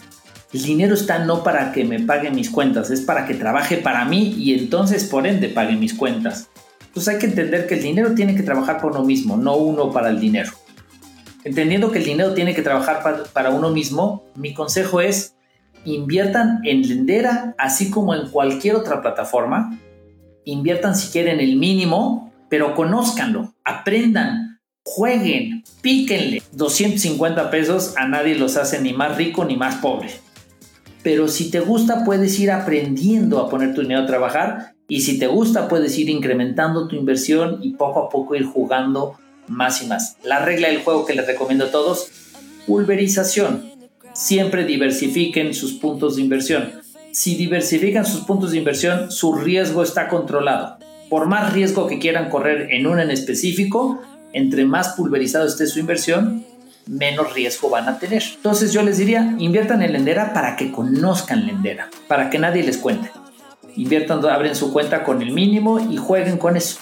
el dinero está no para que me paguen mis cuentas, es para que trabaje para mí y entonces por ende pague mis cuentas. Entonces hay que entender que el dinero tiene que trabajar por uno mismo, no uno para el dinero. Entendiendo que el dinero tiene que trabajar para, uno mismo, mi consejo es inviertan en Lendera, así como en cualquier otra plataforma. Inviertan si quieren el mínimo, pero conózcanlo, aprendan, jueguen, píquenle. 250 pesos a nadie los hace ni más rico ni más pobre. Pero si te gusta, puedes ir aprendiendo a poner tu dinero a trabajar. Y si te gusta, puedes ir incrementando tu inversión y poco a poco ir jugando más y más. La regla del juego que les recomiendo a todos, pulverización. Siempre diversifiquen sus puntos de inversión. Si diversifican sus puntos de inversión, su riesgo está controlado. Por más riesgo que quieran correr en uno en específico, entre más pulverizado esté su inversión, menos riesgo van a tener. Entonces yo les diría, inviertan en Lendera para que conozcan Lendera, para que nadie les cuente. Inviertan, abren su cuenta con el mínimo y jueguen con eso.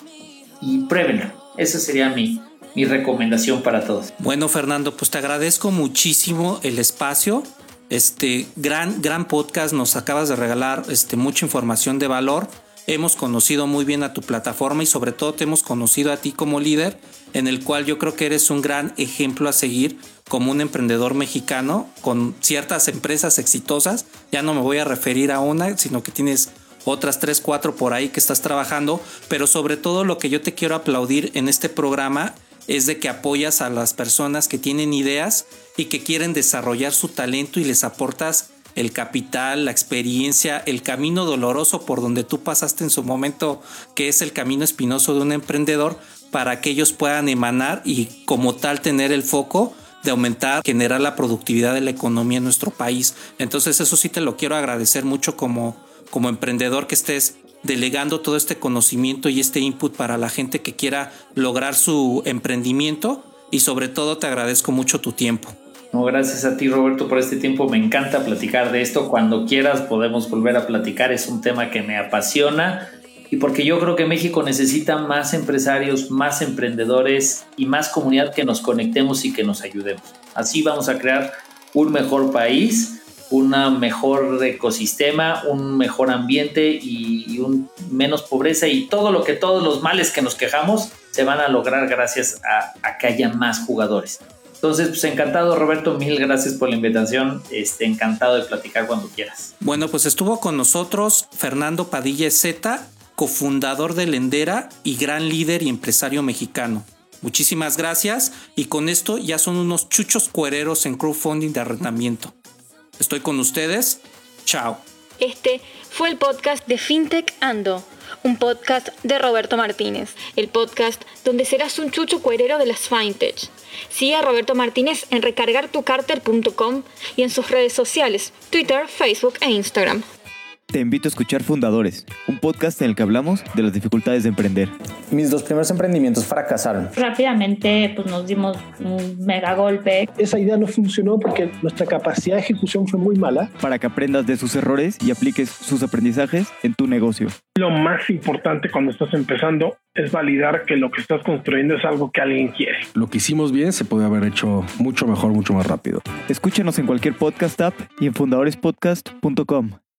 Y pruébenlo. Ese sería mi, mi recomendación para todos. Bueno, Fernando, pues te agradezco muchísimo el espacio. Este gran, gran podcast, nos acabas de regalar este, mucha información de valor. Hemos conocido muy bien a tu plataforma y sobre todo te hemos conocido a ti como líder, en el cual yo creo que eres un gran ejemplo a seguir como un emprendedor mexicano con ciertas empresas exitosas. Ya no me voy a referir a una, sino que tienes otras 3, 4 por ahí que estás trabajando, pero sobre todo lo que yo te quiero aplaudir en este programa es de que apoyas a las personas que tienen ideas y que quieren desarrollar su talento y les aportas el capital, la experiencia, el camino doloroso por donde tú pasaste en su momento, que es el camino espinoso de un emprendedor, para que ellos puedan emanar y como tal tener el foco de aumentar, generar la productividad de la economía en nuestro país. Entonces eso sí te lo quiero agradecer mucho como, como emprendedor que estés delegando todo este conocimiento y este input para la gente que quiera lograr su emprendimiento y sobre todo te agradezco mucho tu tiempo. No, gracias a ti Roberto por este tiempo. Me encanta platicar de esto. Cuando quieras podemos volver a platicar. Es un tema que me apasiona y porque yo creo que México necesita más empresarios, más emprendedores y más comunidad que nos conectemos y que nos ayudemos. Así vamos a crear un mejor país una mejor ecosistema, un mejor ambiente y, un menos pobreza y todo lo que todos los males que nos quejamos se van a lograr gracias a, que haya más jugadores. Entonces, pues encantado Roberto, mil gracias por la invitación, este, encantado de platicar cuando quieras. Bueno, pues estuvo con nosotros Fernando Padilla Z, cofundador de Lendera y gran líder y empresario mexicano. Muchísimas gracias y con esto ya son unos chuchos cuereros en crowdfunding de arrendamiento. Estoy con ustedes. Chao. Este fue el podcast de FinTech Ando, un podcast de Roberto Martínez, el podcast donde serás un chucho cuerero de las FinTech. Sigue a Roberto Martínez en recargartucarter.com y en sus redes sociales, Twitter, Facebook e Instagram. Te invito a escuchar Fundadores, un podcast en el que hablamos de las dificultades de emprender. Mis dos primeros emprendimientos fracasaron. Rápidamente pues, nos dimos un mega golpe. Esa idea no funcionó porque nuestra capacidad de ejecución fue muy mala. Para que aprendas de sus errores y apliques sus aprendizajes en tu negocio. Lo más importante cuando estás empezando es validar que lo que estás construyendo es algo que alguien quiere. Lo que hicimos bien se puede haber hecho mucho mejor, mucho más rápido. Escúchanos en cualquier podcast app y en fundadorespodcast.com.